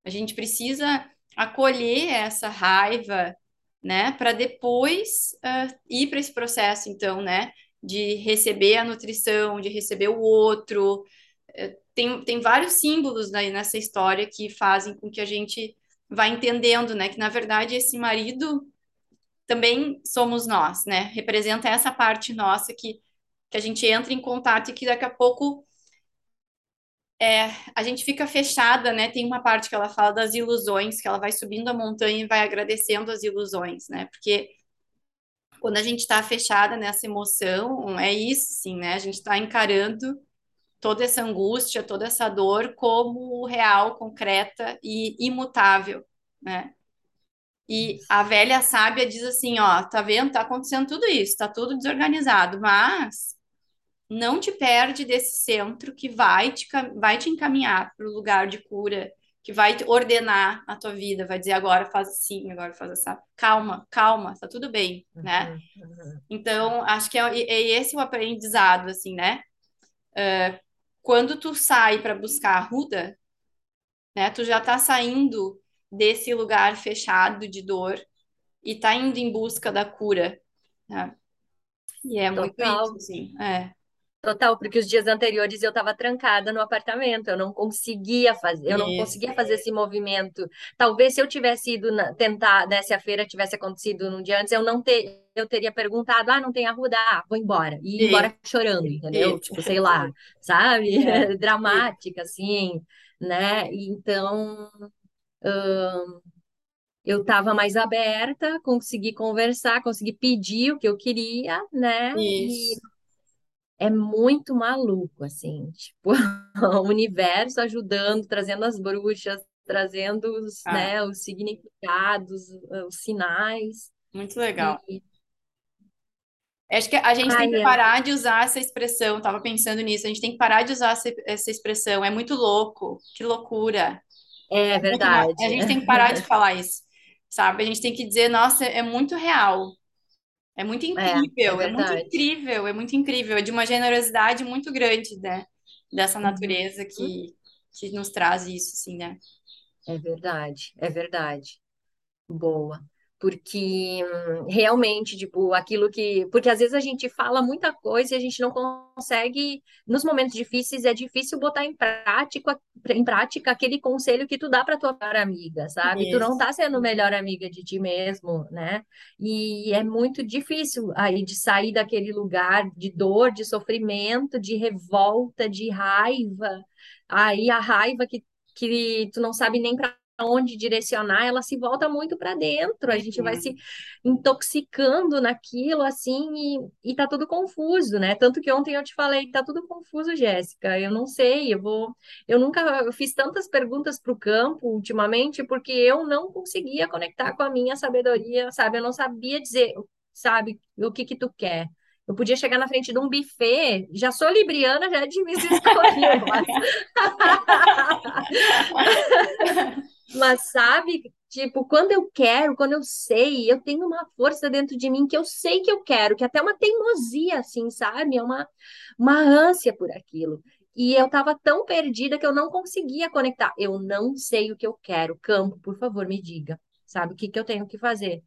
[SPEAKER 1] A gente precisa acolher essa raiva, né, para depois uh, ir para esse processo, então, né, de receber a nutrição, de receber o outro. Uh, tem, tem vários símbolos aí nessa história que fazem com que a gente vá entendendo, né, que na verdade esse marido também somos nós, né, representa essa parte nossa que, que a gente entra em contato e que daqui a pouco é, a gente fica fechada, né? Tem uma parte que ela fala das ilusões, que ela vai subindo a montanha e vai agradecendo as ilusões, né? Porque quando a gente está fechada nessa emoção, é isso, sim, né? A gente está encarando toda essa angústia, toda essa dor como real, concreta e imutável, né? E a velha sábia diz assim, ó, tá vendo? Tá acontecendo tudo isso, tá tudo desorganizado, mas não te perde desse centro que vai te, vai te encaminhar para o lugar de cura, que vai te ordenar a tua vida, vai dizer agora faz assim, agora faz assim. Calma, calma, tá tudo bem, né? Uhum, uhum. Então, acho que é, é, esse o aprendizado, assim, né? Uh, quando tu sai para buscar a ruda, né? Tu já tá saindo desse lugar fechado de dor e tá indo em busca da cura, né? E é muito
[SPEAKER 2] Total.
[SPEAKER 1] isso, assim, é.
[SPEAKER 2] Total, porque os dias anteriores eu estava trancada no apartamento, eu não conseguia fazer, eu não
[SPEAKER 1] Isso.
[SPEAKER 2] conseguia fazer esse movimento. Talvez se eu tivesse ido na, tentar, né, se a feira tivesse acontecido num dia antes, eu não ter, eu teria perguntado, ah, não tem arruda, ah, vou embora. E ir embora chorando, entendeu?
[SPEAKER 1] Isso.
[SPEAKER 2] Tipo, sei lá, sabe? É. Dramática, assim, né? Então, hum, eu estava mais aberta, consegui conversar, consegui pedir o que eu queria, né?
[SPEAKER 1] Isso.
[SPEAKER 2] E é muito maluco, assim, tipo, o universo ajudando, trazendo as bruxas, trazendo os,
[SPEAKER 1] Ah.
[SPEAKER 2] né, os significados, os sinais.
[SPEAKER 1] Muito legal.
[SPEAKER 2] E,
[SPEAKER 1] Acho que a gente tem
[SPEAKER 2] Ai,
[SPEAKER 1] que
[SPEAKER 2] é.
[SPEAKER 1] parar de usar essa expressão, tava pensando nisso, a gente tem que parar de usar essa, essa expressão, é muito louco, que loucura.
[SPEAKER 2] é
[SPEAKER 1] Muito-
[SPEAKER 2] verdade.
[SPEAKER 1] A gente tem que parar de falar isso, sabe? A gente tem que dizer, nossa, é muito real, é muito
[SPEAKER 2] É, é
[SPEAKER 1] incrível, é muito incrível, é muito incrível, é de uma generosidade muito grande, né? Dessa
[SPEAKER 2] Uhum.
[SPEAKER 1] natureza que, que nos traz isso, assim, né?
[SPEAKER 2] É verdade, é verdade. Boa. Porque hum, realmente, tipo, aquilo que. Porque às vezes a gente fala muita coisa e a gente não consegue. Nos momentos difíceis é difícil botar em prática, em prática aquele conselho que tu dá para tua melhor amiga, sabe? Tu não
[SPEAKER 1] Isso.
[SPEAKER 2] tá sendo melhor amiga de ti mesmo, né? E é muito difícil aí de sair daquele lugar de dor, de sofrimento, de revolta, de raiva. Aí a raiva que, que tu não sabe nem para onde direcionar, ela se volta muito para dentro, a gente vai
[SPEAKER 1] Uhum.
[SPEAKER 2] se intoxicando naquilo assim e, e tá tudo confuso, né? Tanto que ontem eu te falei, tá tudo confuso, Jéssica. Eu não sei, eu vou, eu nunca eu fiz tantas perguntas para o campo ultimamente porque eu não conseguia conectar com a minha sabedoria, sabe? Eu não sabia dizer, sabe, o que que tu quer. Eu podia chegar na frente de um buffet, já sou libriana, já é difícil escolher, mas sabe, tipo, quando eu quero, quando eu sei, eu tenho uma força dentro de mim que eu sei que eu quero, que é até uma teimosia, assim, sabe? É uma, uma ânsia por aquilo. E eu tava tão perdida que eu não conseguia conectar. Eu não sei o que eu quero. Campo, por favor, me diga, sabe? O que que eu tenho que fazer?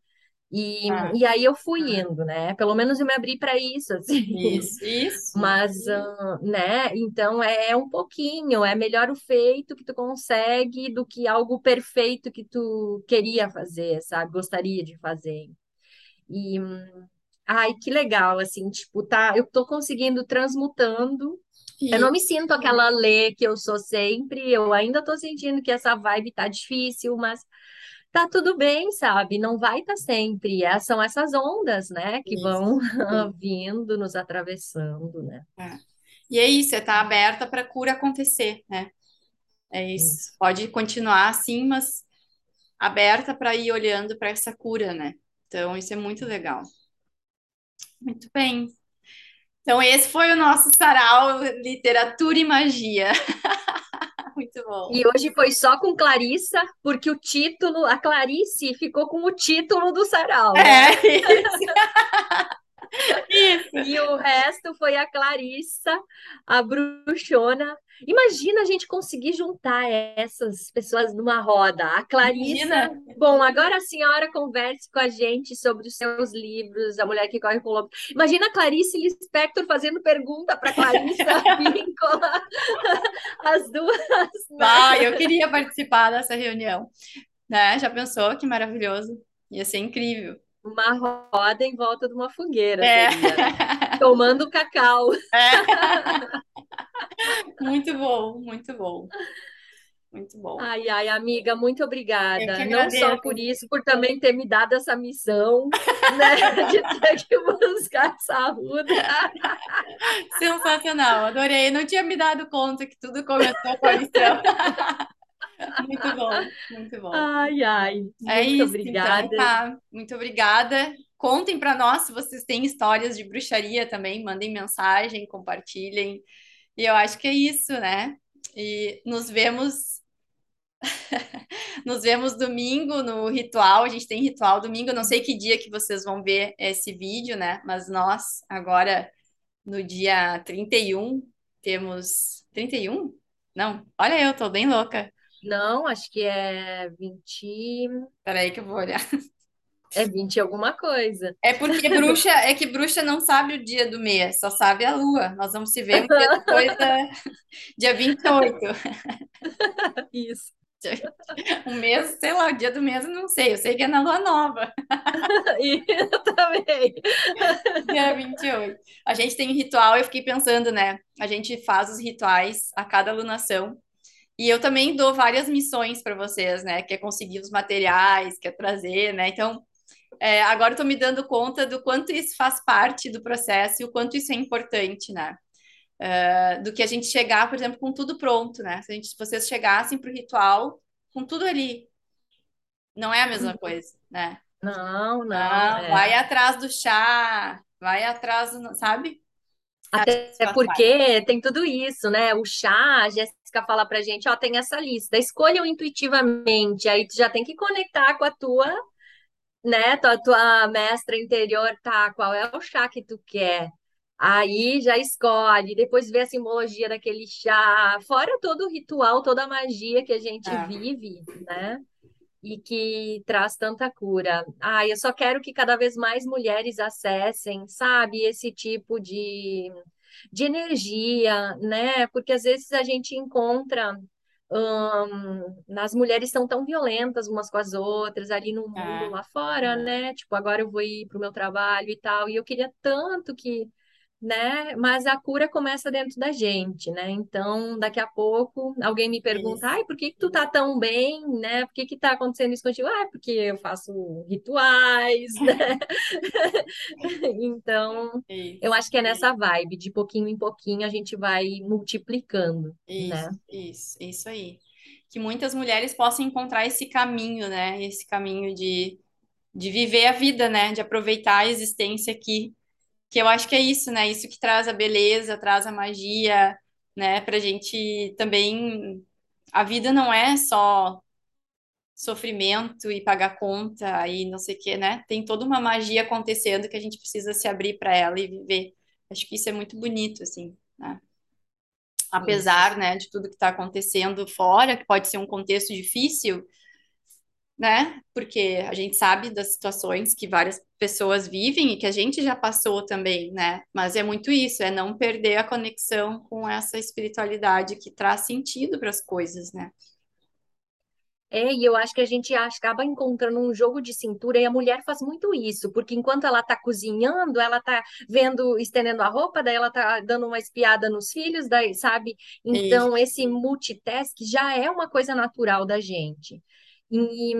[SPEAKER 2] E,
[SPEAKER 1] Ah,
[SPEAKER 2] e aí eu fui indo, né? Pelo menos eu me abri para isso, assim.
[SPEAKER 1] isso, isso.
[SPEAKER 2] Mas, ah, né? Então é, é um pouquinho, é melhor o feito que tu consegue do que algo perfeito que tu queria fazer, sabe? Gostaria de fazer. E, ai, que legal, assim, tipo, tá, eu tô conseguindo transmutando. Eu não me sinto aquela Lê que eu sou sempre, eu ainda tô sentindo que essa vibe tá difícil, mas tá tudo bem, sabe? Não vai estar sempre. É- são essas ondas, né, que vão
[SPEAKER 1] isso.
[SPEAKER 2] vindo, nos atravessando, né?
[SPEAKER 1] É. E é isso, é estar aberta para a cura acontecer, né? É isso.
[SPEAKER 2] Isso.
[SPEAKER 1] Pode continuar assim, mas aberta para ir olhando para essa cura, né? Então, isso é muito legal. Muito bem. Então, esse foi o nosso sarau Literatura e Magia. Muito bom.
[SPEAKER 2] E hoje foi só com Clarissa, porque o título, a Clarice ficou com o título do sarau?
[SPEAKER 1] É isso.
[SPEAKER 2] E o resto foi a Clarissa, a bruxona. Imagina a gente conseguir juntar essas pessoas numa roda. A Clarissa.
[SPEAKER 1] Imagina.
[SPEAKER 2] Bom, agora a senhora converse com a gente sobre os seus livros, A Mulher que Corre com o Lobo. Imagina a Clarice Lispector fazendo pergunta para Clarissa. As duas.
[SPEAKER 1] Ah, eu queria participar dessa reunião, né? Já pensou que maravilhoso? Ia ser incrível.
[SPEAKER 2] Uma roda em volta de uma fogueira,
[SPEAKER 1] É.
[SPEAKER 2] seria, né? Tomando cacau.
[SPEAKER 1] É. Muito bom, muito bom. Muito bom.
[SPEAKER 2] Ai, ai, amiga, muito obrigada. Não só por isso, por também ter me dado essa missão, né, de ter que buscar essa.
[SPEAKER 1] Sensacional, adorei. Não tinha me dado conta que tudo começou com a missão. Muito bom, muito bom.
[SPEAKER 2] Ai, ai,
[SPEAKER 1] é
[SPEAKER 2] muito
[SPEAKER 1] isso,
[SPEAKER 2] obrigada.
[SPEAKER 1] Então, tá. Muito obrigada. Contem para nós se vocês têm histórias de bruxaria também, mandem mensagem, compartilhem. E eu acho que é isso, né? E nos vemos nos vemos domingo no ritual. A gente tem ritual domingo. não sei que dia que vocês vão ver esse vídeo, né? Mas nós agora no dia 31 temos 31? Não, olha eu, tô bem louca.
[SPEAKER 2] Não, acho que é 20.
[SPEAKER 1] Peraí que eu vou olhar.
[SPEAKER 2] É 20 alguma coisa.
[SPEAKER 1] É porque bruxa, é que bruxa não sabe o dia do mês, só sabe a lua. Nós vamos se ver um dia depois da dia 28.
[SPEAKER 2] Isso.
[SPEAKER 1] Um mês, sei lá, o dia do mês eu não sei, eu sei que é na lua nova.
[SPEAKER 2] eu também.
[SPEAKER 1] Dia 28. A gente tem um ritual, eu fiquei pensando, né? A gente faz os rituais a cada alunação. E eu também dou várias missões para vocês, né? Que é conseguir os materiais, que é trazer, né? Então, é, agora eu tô me dando conta do quanto isso faz parte do processo e o quanto isso é importante, né? Uh, do que a gente chegar, por exemplo, com tudo pronto, né? Se, a gente, se vocês chegassem para o ritual com tudo ali, não é a mesma coisa, né?
[SPEAKER 2] Não, não.
[SPEAKER 1] é. Vai atrás do chá, vai atrás, do, sabe?
[SPEAKER 2] Até porque tem tudo isso, né? O chá, a Jéssica fala pra gente, ó, tem essa lista, escolham intuitivamente, aí tu já tem que conectar com a tua né, tua, tua mestra interior, tá, qual é o chá que tu quer? Aí já escolhe, depois vê a simbologia daquele chá, fora todo o ritual, toda a magia que a gente é. vive, né? E que traz tanta cura. Ah, eu só quero que cada vez mais mulheres acessem, sabe, esse tipo de, de energia, né? Porque às vezes a gente encontra um, as mulheres são tão violentas umas com as outras ali no mundo é. lá fora, né? Tipo, agora eu vou ir para o meu trabalho e tal, e eu queria tanto que né? Mas a cura começa dentro da gente, né? Então, daqui a pouco, alguém me pergunta, ai, por que, que tu tá tão bem, né? Por que que tá acontecendo isso contigo? Ah, porque eu faço rituais, né? então, isso, eu acho que é nessa vibe, de pouquinho em pouquinho a gente vai multiplicando,
[SPEAKER 1] isso,
[SPEAKER 2] né?
[SPEAKER 1] Isso, isso aí. Que muitas mulheres possam encontrar esse caminho, né? Esse caminho de, de viver a vida, né? De aproveitar a existência aqui que eu acho que é isso, né? Isso que traz a beleza, traz a magia, né? Pra gente também. A vida não é só sofrimento e pagar conta e não sei o quê, né? Tem toda uma magia acontecendo que a gente precisa se abrir para ela e viver. Acho que isso é muito bonito, assim, né? Apesar, né, de tudo que está acontecendo fora, que pode ser um contexto difícil, né? Porque a gente sabe das situações que várias pessoas vivem e que a gente já passou também, né? Mas é muito isso, é não perder a conexão com essa espiritualidade que traz sentido para as coisas, né?
[SPEAKER 2] É, e eu acho que a gente acaba encontrando um jogo de cintura e a mulher faz muito isso, porque enquanto ela está cozinhando, ela está vendo, estendendo a roupa, daí ela está dando uma espiada nos filhos, daí, sabe? Então, isso. esse multitask já é uma coisa natural da gente. E,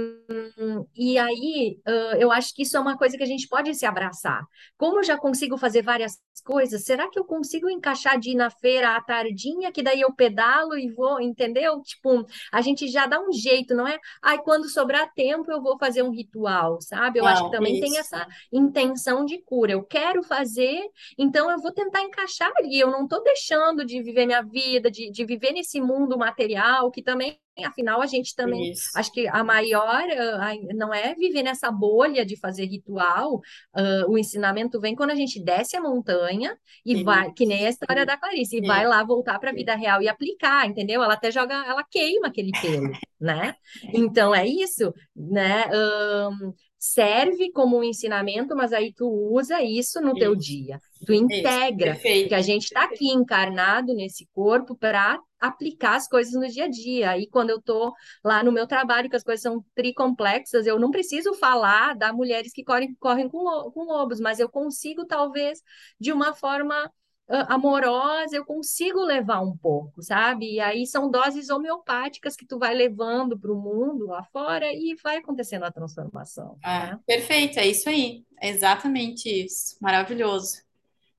[SPEAKER 2] e aí, uh, eu acho que isso é uma coisa que a gente pode se abraçar. Como eu já consigo fazer várias coisas, será que eu consigo encaixar de ir na feira à tardinha, que daí eu pedalo e vou, entendeu? Tipo, a gente já dá um jeito, não é? Ai, quando sobrar tempo, eu vou fazer um ritual, sabe? Eu não, acho que também isso. tem essa intenção de cura. Eu quero fazer, então eu vou tentar encaixar ali. Eu não estou deixando de viver minha vida, de, de viver nesse mundo material, que também Afinal, a gente também, Isso. acho que a maior uh, não é viver nessa bolha de fazer ritual. Uh, o ensinamento vem quando a gente desce a montanha e Isso. vai, que nem a história da Clarice, e vai lá voltar para a vida real e aplicar, entendeu? Ela até joga, ela queima aquele pelo, né? Então é isso, né? Um, serve como um ensinamento, mas aí tu usa isso no isso. teu dia. Tu integra, que a gente está aqui encarnado nesse corpo para aplicar as coisas no dia a dia. E quando eu estou lá no meu trabalho, que as coisas são tricomplexas, eu não preciso falar da mulheres que correm, correm com, com lobos, mas eu consigo, talvez, de uma forma amorosa, eu consigo levar um pouco, sabe? E aí são doses homeopáticas que tu vai levando para o mundo lá fora e vai acontecendo a transformação,
[SPEAKER 1] É,
[SPEAKER 2] né?
[SPEAKER 1] perfeito, é isso aí. É exatamente isso. Maravilhoso.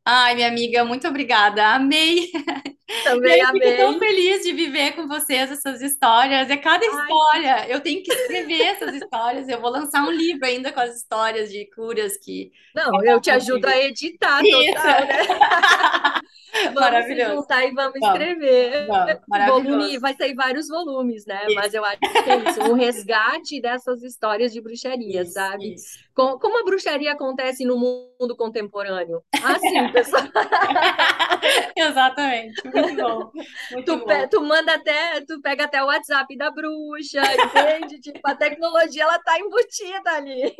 [SPEAKER 1] Ai, minha amiga, muito obrigada. Amei.
[SPEAKER 2] Também
[SPEAKER 1] eu fico tão
[SPEAKER 2] amei.
[SPEAKER 1] feliz de viver com vocês essas histórias. É cada
[SPEAKER 2] Ai,
[SPEAKER 1] história. Eu tenho que escrever essas histórias. Eu vou lançar um livro ainda com as histórias de curas que
[SPEAKER 2] Não, eu te ajudo a editar total, né? Vamos se juntar e vamos
[SPEAKER 1] Vamos,
[SPEAKER 2] escrever.
[SPEAKER 1] vamos.
[SPEAKER 2] Volume, vai sair vários volumes, né?
[SPEAKER 1] Isso,
[SPEAKER 2] Mas eu acho que é isso, um resgate dessas histórias de bruxaria,
[SPEAKER 1] isso,
[SPEAKER 2] sabe?
[SPEAKER 1] isso.
[SPEAKER 2] Co- Como a bruxaria acontece no mundo contemporâneo? Assim, pessoal,
[SPEAKER 1] Exatamente. Muito bom. Muito
[SPEAKER 2] tu, pe-
[SPEAKER 1] bom.
[SPEAKER 2] tu manda até, tu pega até o WhatsApp da bruxa, entende? Tipo, a tecnologia ela tá embutida ali.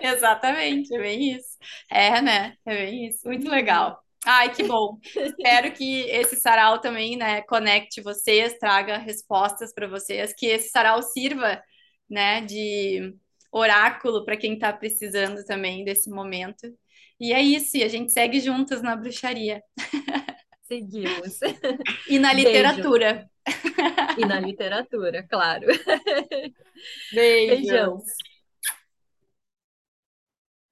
[SPEAKER 1] Exatamente, é bem isso. É, né? É bem isso. Muito legal. Ai, que bom. Espero que esse sarau também, né, conecte vocês, traga respostas para vocês, que esse sarau sirva, né, de oráculo para quem está precisando também desse momento. E é isso, e a gente segue juntas na bruxaria
[SPEAKER 2] Seguimos.
[SPEAKER 1] e na
[SPEAKER 2] Beijo.
[SPEAKER 1] literatura.
[SPEAKER 2] E na literatura, claro.
[SPEAKER 1] Beijos.
[SPEAKER 2] Beijão.